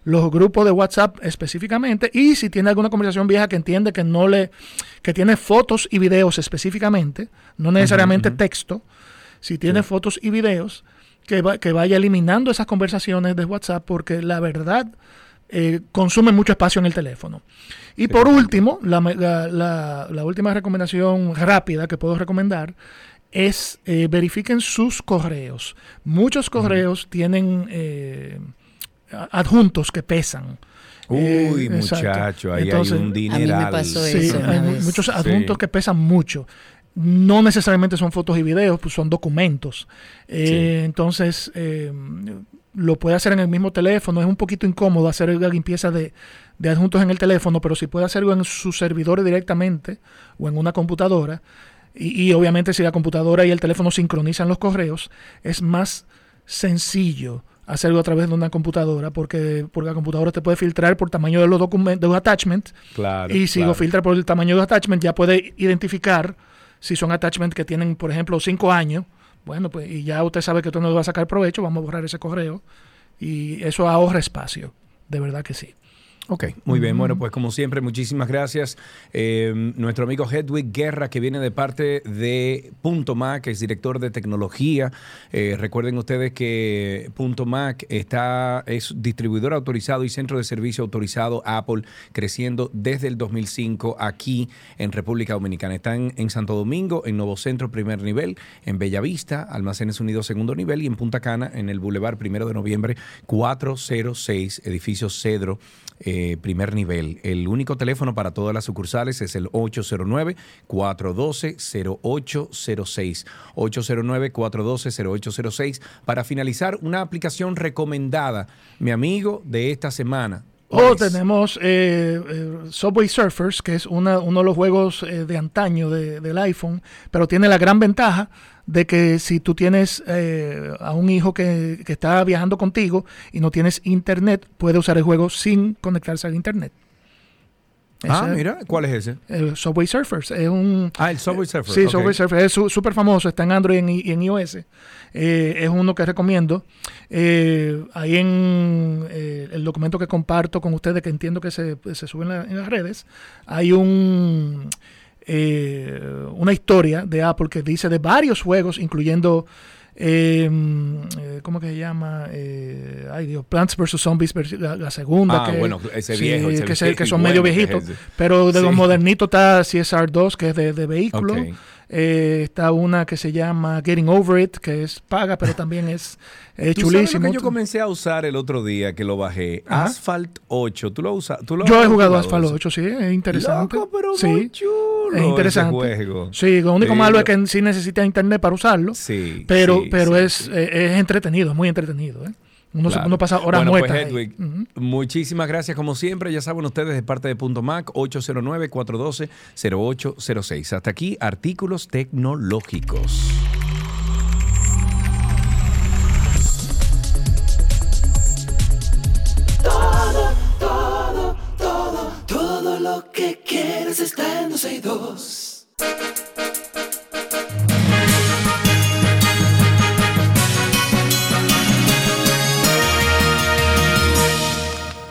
los grupos de WhatsApp específicamente y si tiene alguna conversación vieja que entiende que no le que tiene fotos y videos específicamente, no necesariamente texto, si tiene fotos y videos que, va- que vaya eliminando esas conversaciones de WhatsApp porque la verdad eh, consume mucho espacio en el teléfono. Y por último, la, la- la- la última recomendación rápida que puedo recomendar es eh, verifiquen sus correos. Muchos correos tienen eh, adjuntos que pesan. Uy, Eh, exacto. muchacho, ahí hay un dineral. Sí, eso una hay vez. muchos adjuntos Sí. que pesan mucho. No necesariamente son fotos y videos, pues son documentos. Eh, Entonces, eh, lo puede hacer en el mismo teléfono. Es un poquito incómodo hacer la limpieza de, de adjuntos en el teléfono, pero si puede hacerlo en su servidor directamente o en una computadora, y, y obviamente si la computadora y el teléfono sincronizan los correos, es más sencillo hacerlo a través de una computadora porque, porque la computadora te puede filtrar por tamaño de los documentos, de los attachments. Claro, y si claro. lo filtra por el tamaño de los attachments, ya puede identificar si son attachments que tienen, por ejemplo, cinco años. Bueno, pues y ya usted sabe que usted no le va a sacar provecho, vamos a borrar ese correo. Y eso ahorra espacio, de verdad que sí. Ok, muy bien. Bueno, pues como siempre, muchísimas gracias. Eh, nuestro amigo Hedwig Guerra, que viene de parte de Punto Mac, que es director de tecnología. Eh, recuerden ustedes que Punto Mac está, es distribuidor autorizado y centro de servicio autorizado Apple, creciendo desde el 2005 aquí en República Dominicana. Están en Santo Domingo, en Nuevo Centro, primer nivel, en Bellavista, Almacenes Unidos, segundo nivel, y en Punta Cana, en el Boulevard, primero de noviembre, 406, edificio Cedro. Eh, primer nivel. El único teléfono para todas las sucursales es el 809-412-0806. 809-412-0806. Para finalizar, una aplicación recomendada, mi amigo, de esta semana. O tenemos eh, eh, Subway Surfers, que es una- uno de los juegos eh, de antaño de- del iPhone, pero tiene la gran ventaja de que si tú tienes eh, a un hijo que, que está viajando contigo y no tienes internet, puede usar el juego sin conectarse al internet. Ah, mira, ¿cuál es ese? El Subway Surfers es un... Ah, el Subway Surfer, Sí, ok. Subway Surfers es súper famoso, está en Android y en, y en iOS. Eh, es uno que recomiendo. Eh, ahí en eh, el documento que comparto con ustedes, que entiendo que se, se sube en, la- en las redes, hay un eh, una historia de Apple que dice de varios juegos, incluyendo... eh, eh, ¿Cómo que se llama? Eh, ay Dios, Plants vs. Zombies, la, la segunda. Ah, que, bueno, ese sí, viejo, ese que, son medio viejitos. Pero de los Sí. modernitos está CSR 2, que es de, de vehículo. Ok. Eh, está una que se llama Getting Over It, que es paga, pero también es, es ¿Tú sabes lo chulísimo. que yo comencé a usar el otro día que lo bajé? Ajá. Asphalt 8. ¿Tú lo usas? ¿Tú lo Yo he has jugado eso? Asphalt 8, sí, es interesante. Loco, pero sí, muy chulo es interesante. ese juego. Sí, lo único Sí, malo lo- es que sí necesita internet para usarlo. Sí, pero sí, pero sí, es, eh, es entretenido, es muy entretenido. ¿eh? Uno, Claro. uno pasa horas bueno, muertas. Pues. Hedwig, Ujú. muchísimas gracias como siempre. Ya saben ustedes de parte de Punto Mac 809-412-0806. Hasta aquí, artículos tecnológicos. Todo, todo, todo, todo lo que quieres está en 262.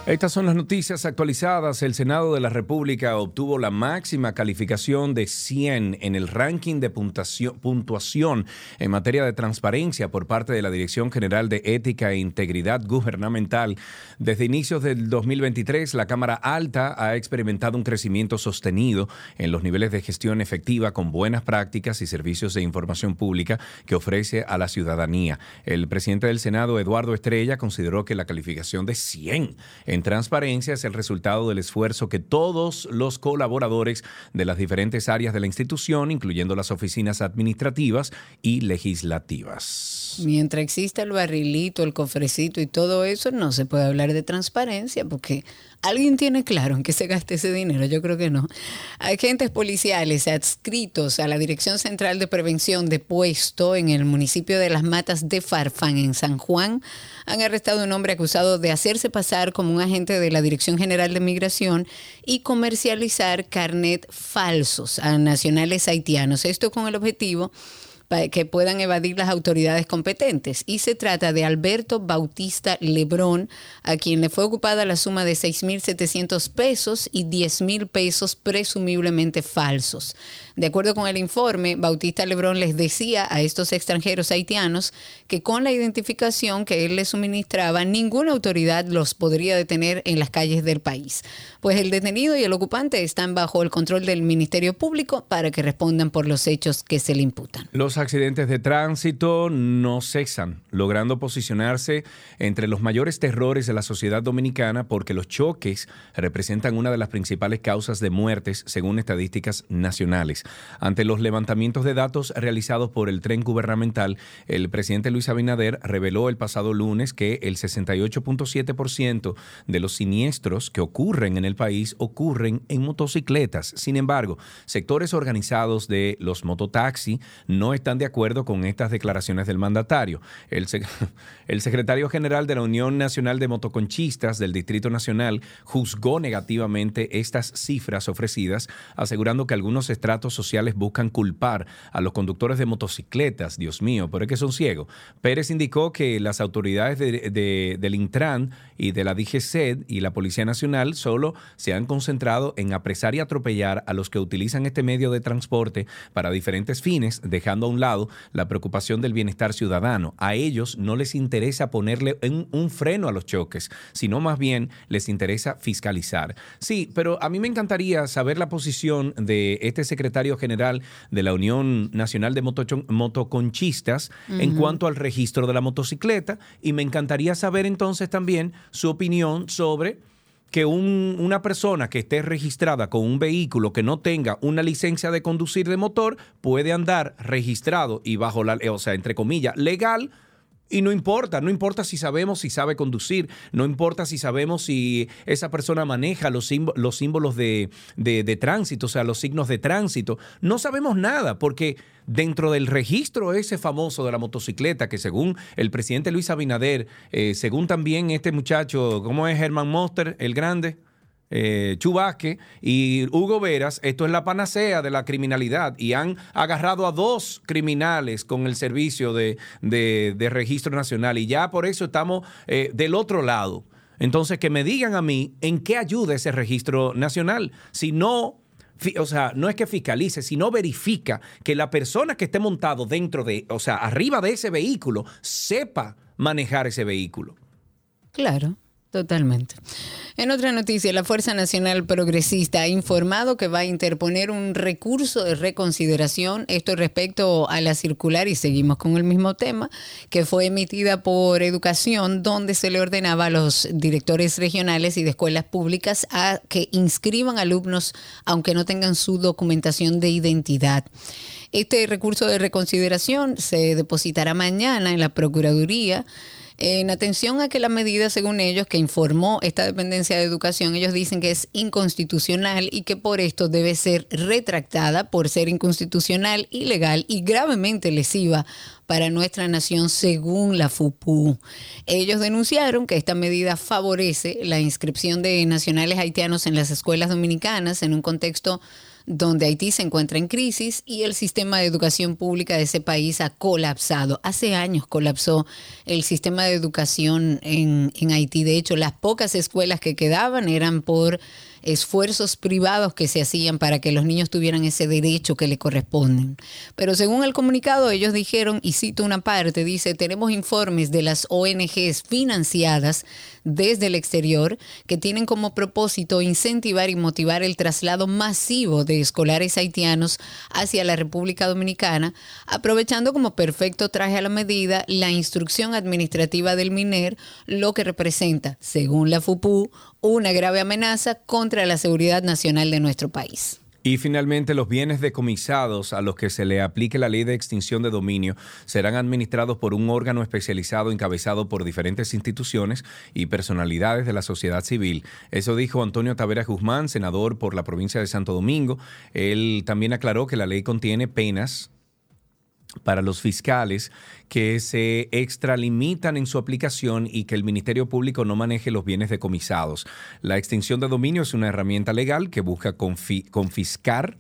Estas son las noticias actualizadas. El Senado de la República obtuvo la máxima calificación de 100 en el ranking de puntuación, en materia de transparencia por parte de la Dirección General de Ética e Integridad Gubernamental. Desde inicios del 2023, la Cámara Alta ha experimentado un crecimiento sostenido en los niveles de gestión efectiva con buenas prácticas y servicios de información pública que ofrece a la ciudadanía. El presidente del Senado, Eduardo Estrella, consideró que la calificación de 100 en transparencia es el resultado del esfuerzo que todos los colaboradores de las diferentes áreas de la institución, incluyendo las oficinas administrativas y legislativas. Mientras exista el barrilito, el cofrecito y todo eso, no se puede hablar de transparencia porque alguien tiene claro en qué se gasta ese dinero. Yo creo que no. Agentes policiales adscritos a la Dirección Central de Prevención de Puesto en el municipio de Las Matas de Farfán, en San Juan, han arrestado a un hombre acusado de hacerse pasar como un agente de la Dirección General de Migración y comercializar carnet falsos a nacionales haitianos. Esto con el objetivo que puedan evadir las autoridades competentes. Y se trata de Alberto Bautista Lebrón, a quien le fue ocupada la suma de 6.700 pesos y 10.000 pesos presumiblemente falsos. De acuerdo con el informe, Bautista Lebrón les decía a estos extranjeros haitianos que con la identificación que él les suministraba, ninguna autoridad los podría detener en las calles del país. Pues el detenido y el ocupante están bajo el control del Ministerio Público para que respondan por los hechos que se le imputan. Los accidentes de tránsito no cesan, logrando posicionarse entre los mayores terrores de la sociedad dominicana porque los choques representan una de las principales causas de muertes según estadísticas nacionales. Ante los levantamientos de datos realizados por el tren gubernamental, el presidente Luis Abinader reveló el pasado lunes que el 68.7% de los siniestros que ocurren en el país ocurren en motocicletas. Sin embargo, sectores organizados de los mototaxi no están de acuerdo con estas declaraciones del mandatario. El, el secretario general de la Unión Nacional de Motoconchistas del Distrito Nacional juzgó negativamente estas cifras ofrecidas, asegurando que algunos estratos sociales buscan culpar a los conductores de motocicletas. Dios mío, pero es que son ciegos. Pérez indicó que las autoridades de- de- del Intran y de la DGCED y la Policía Nacional solo se han concentrado en apresar y atropellar a los que utilizan este medio de transporte para diferentes fines, dejando a un lado la preocupación del bienestar ciudadano. A ellos no les interesa ponerle un, un freno a los choques, sino más bien les interesa fiscalizar. Sí, pero a mí me encantaría saber la posición de este secretario general de la Unión Nacional de Motoconchistas en cuanto al registro de la motocicleta y me encantaría saber entonces también su opinión sobre que un- una persona que esté registrada con un vehículo que no tenga una licencia de conducir de motor puede andar registrado y bajo la, o sea, entre comillas, legal. Y no importa, no importa si sabemos si sabe conducir, no importa si sabemos si esa persona maneja los, símbo- los símbolos de tránsito, o sea, los signos de tránsito. No sabemos nada, porque dentro del registro ese famoso de la motocicleta, que según el presidente Luis Abinader, eh, según también este muchacho, ¿cómo es Herman Monster, el grande? Eh, Chubasque y Hugo Veras, esto es la panacea de la criminalidad y han agarrado a dos criminales con el servicio de, de- registro nacional y ya por eso estamos eh, del otro lado. Entonces, que me digan a mí en qué ayuda ese registro nacional. Si no, o sea, no es que fiscalice, sino verifica que la persona que esté montado dentro de, o sea, arriba de ese vehículo, sepa manejar ese vehículo. Claro, totalmente. En otra noticia, la Fuerza Nacional Progresista ha informado que va a interponer un recurso de reconsideración, esto respecto a la circular, y seguimos con el mismo tema, que fue emitida por Educación, donde se le ordenaba a los directores regionales y de escuelas públicas a que inscriban alumnos aunque no tengan su documentación de identidad. Este recurso de reconsideración se depositará mañana en la Procuraduría. En atención a que la medida, según ellos, que informó esta dependencia de educación, ellos dicen que es inconstitucional y que por esto debe ser retractada por ser inconstitucional, ilegal y gravemente lesiva para nuestra nación según la FUPU. Ellos denunciaron que esta medida favorece la inscripción de nacionales haitianos en las escuelas dominicanas en un contexto donde Haití se encuentra en crisis y el sistema de educación pública de ese país ha colapsado. Hace años colapsó el sistema de educación en, en Haití. De hecho, las pocas escuelas que quedaban eran por esfuerzos privados que se hacían para que los niños tuvieran ese derecho que le corresponden. Pero según el comunicado, ellos dijeron, y cito una parte, dice, tenemos informes de las ONGs financiadas desde el exterior que tienen como propósito incentivar y motivar el traslado masivo de escolares haitianos hacia la República Dominicana, aprovechando como perfecto traje a la medida la instrucción administrativa del MINER, lo que representa, según la FUPU, una grave amenaza contra la seguridad nacional de nuestro país. Y finalmente, los bienes decomisados a los que se le aplique la ley de extinción de dominio serán administrados por un órgano especializado encabezado por diferentes instituciones y personalidades de la sociedad civil. Eso dijo Antonio Taveras Guzmán, senador por la provincia de Santo Domingo. Él también aclaró que la ley contiene penas para los fiscales que se extralimitan en su aplicación y que el Ministerio Público no maneje los bienes decomisados. La extinción de dominio es una herramienta legal que busca confi- confiscar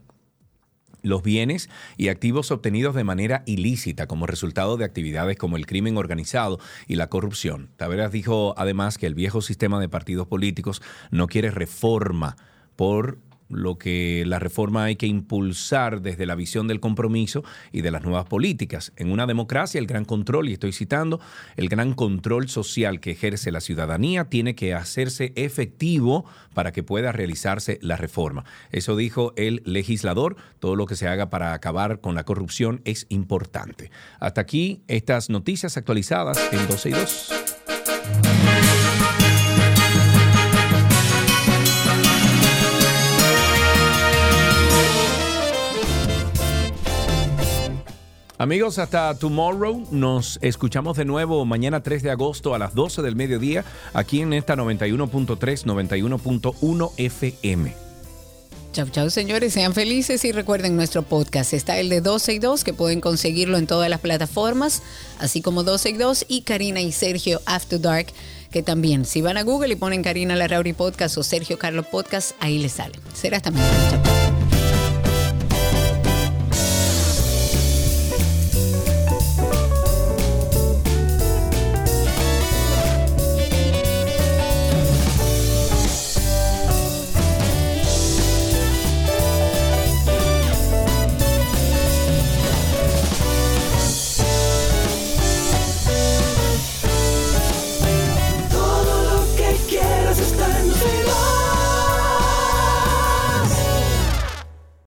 los bienes y activos obtenidos de manera ilícita como resultado de actividades como el crimen organizado y la corrupción. Taveras dijo además que el viejo sistema de partidos políticos no quiere reforma por lo que la reforma hay que impulsar desde la visión del compromiso y de las nuevas políticas. En una democracia, el gran control, y estoy citando, el gran control social que ejerce la ciudadanía tiene que hacerse efectivo para que pueda realizarse la reforma. Eso dijo el legislador. Todo lo que se haga para acabar con la corrupción es importante. Hasta aquí estas noticias actualizadas en 12 y 2. Amigos, hasta tomorrow. Nos escuchamos de nuevo mañana 3 de agosto a las 12 del mediodía aquí en esta 91.3, 91.1 FM. Chau, chau, señores. Sean felices y recuerden nuestro podcast. Está el de 12 y 2, que pueden conseguirlo en todas las plataformas, así como 12 y 2 y Karina y Sergio After Dark, que también, si van a Google y ponen Karina Larrauri Podcast o Sergio Carlos Podcast, ahí les sale. Será hasta mañana. Chau.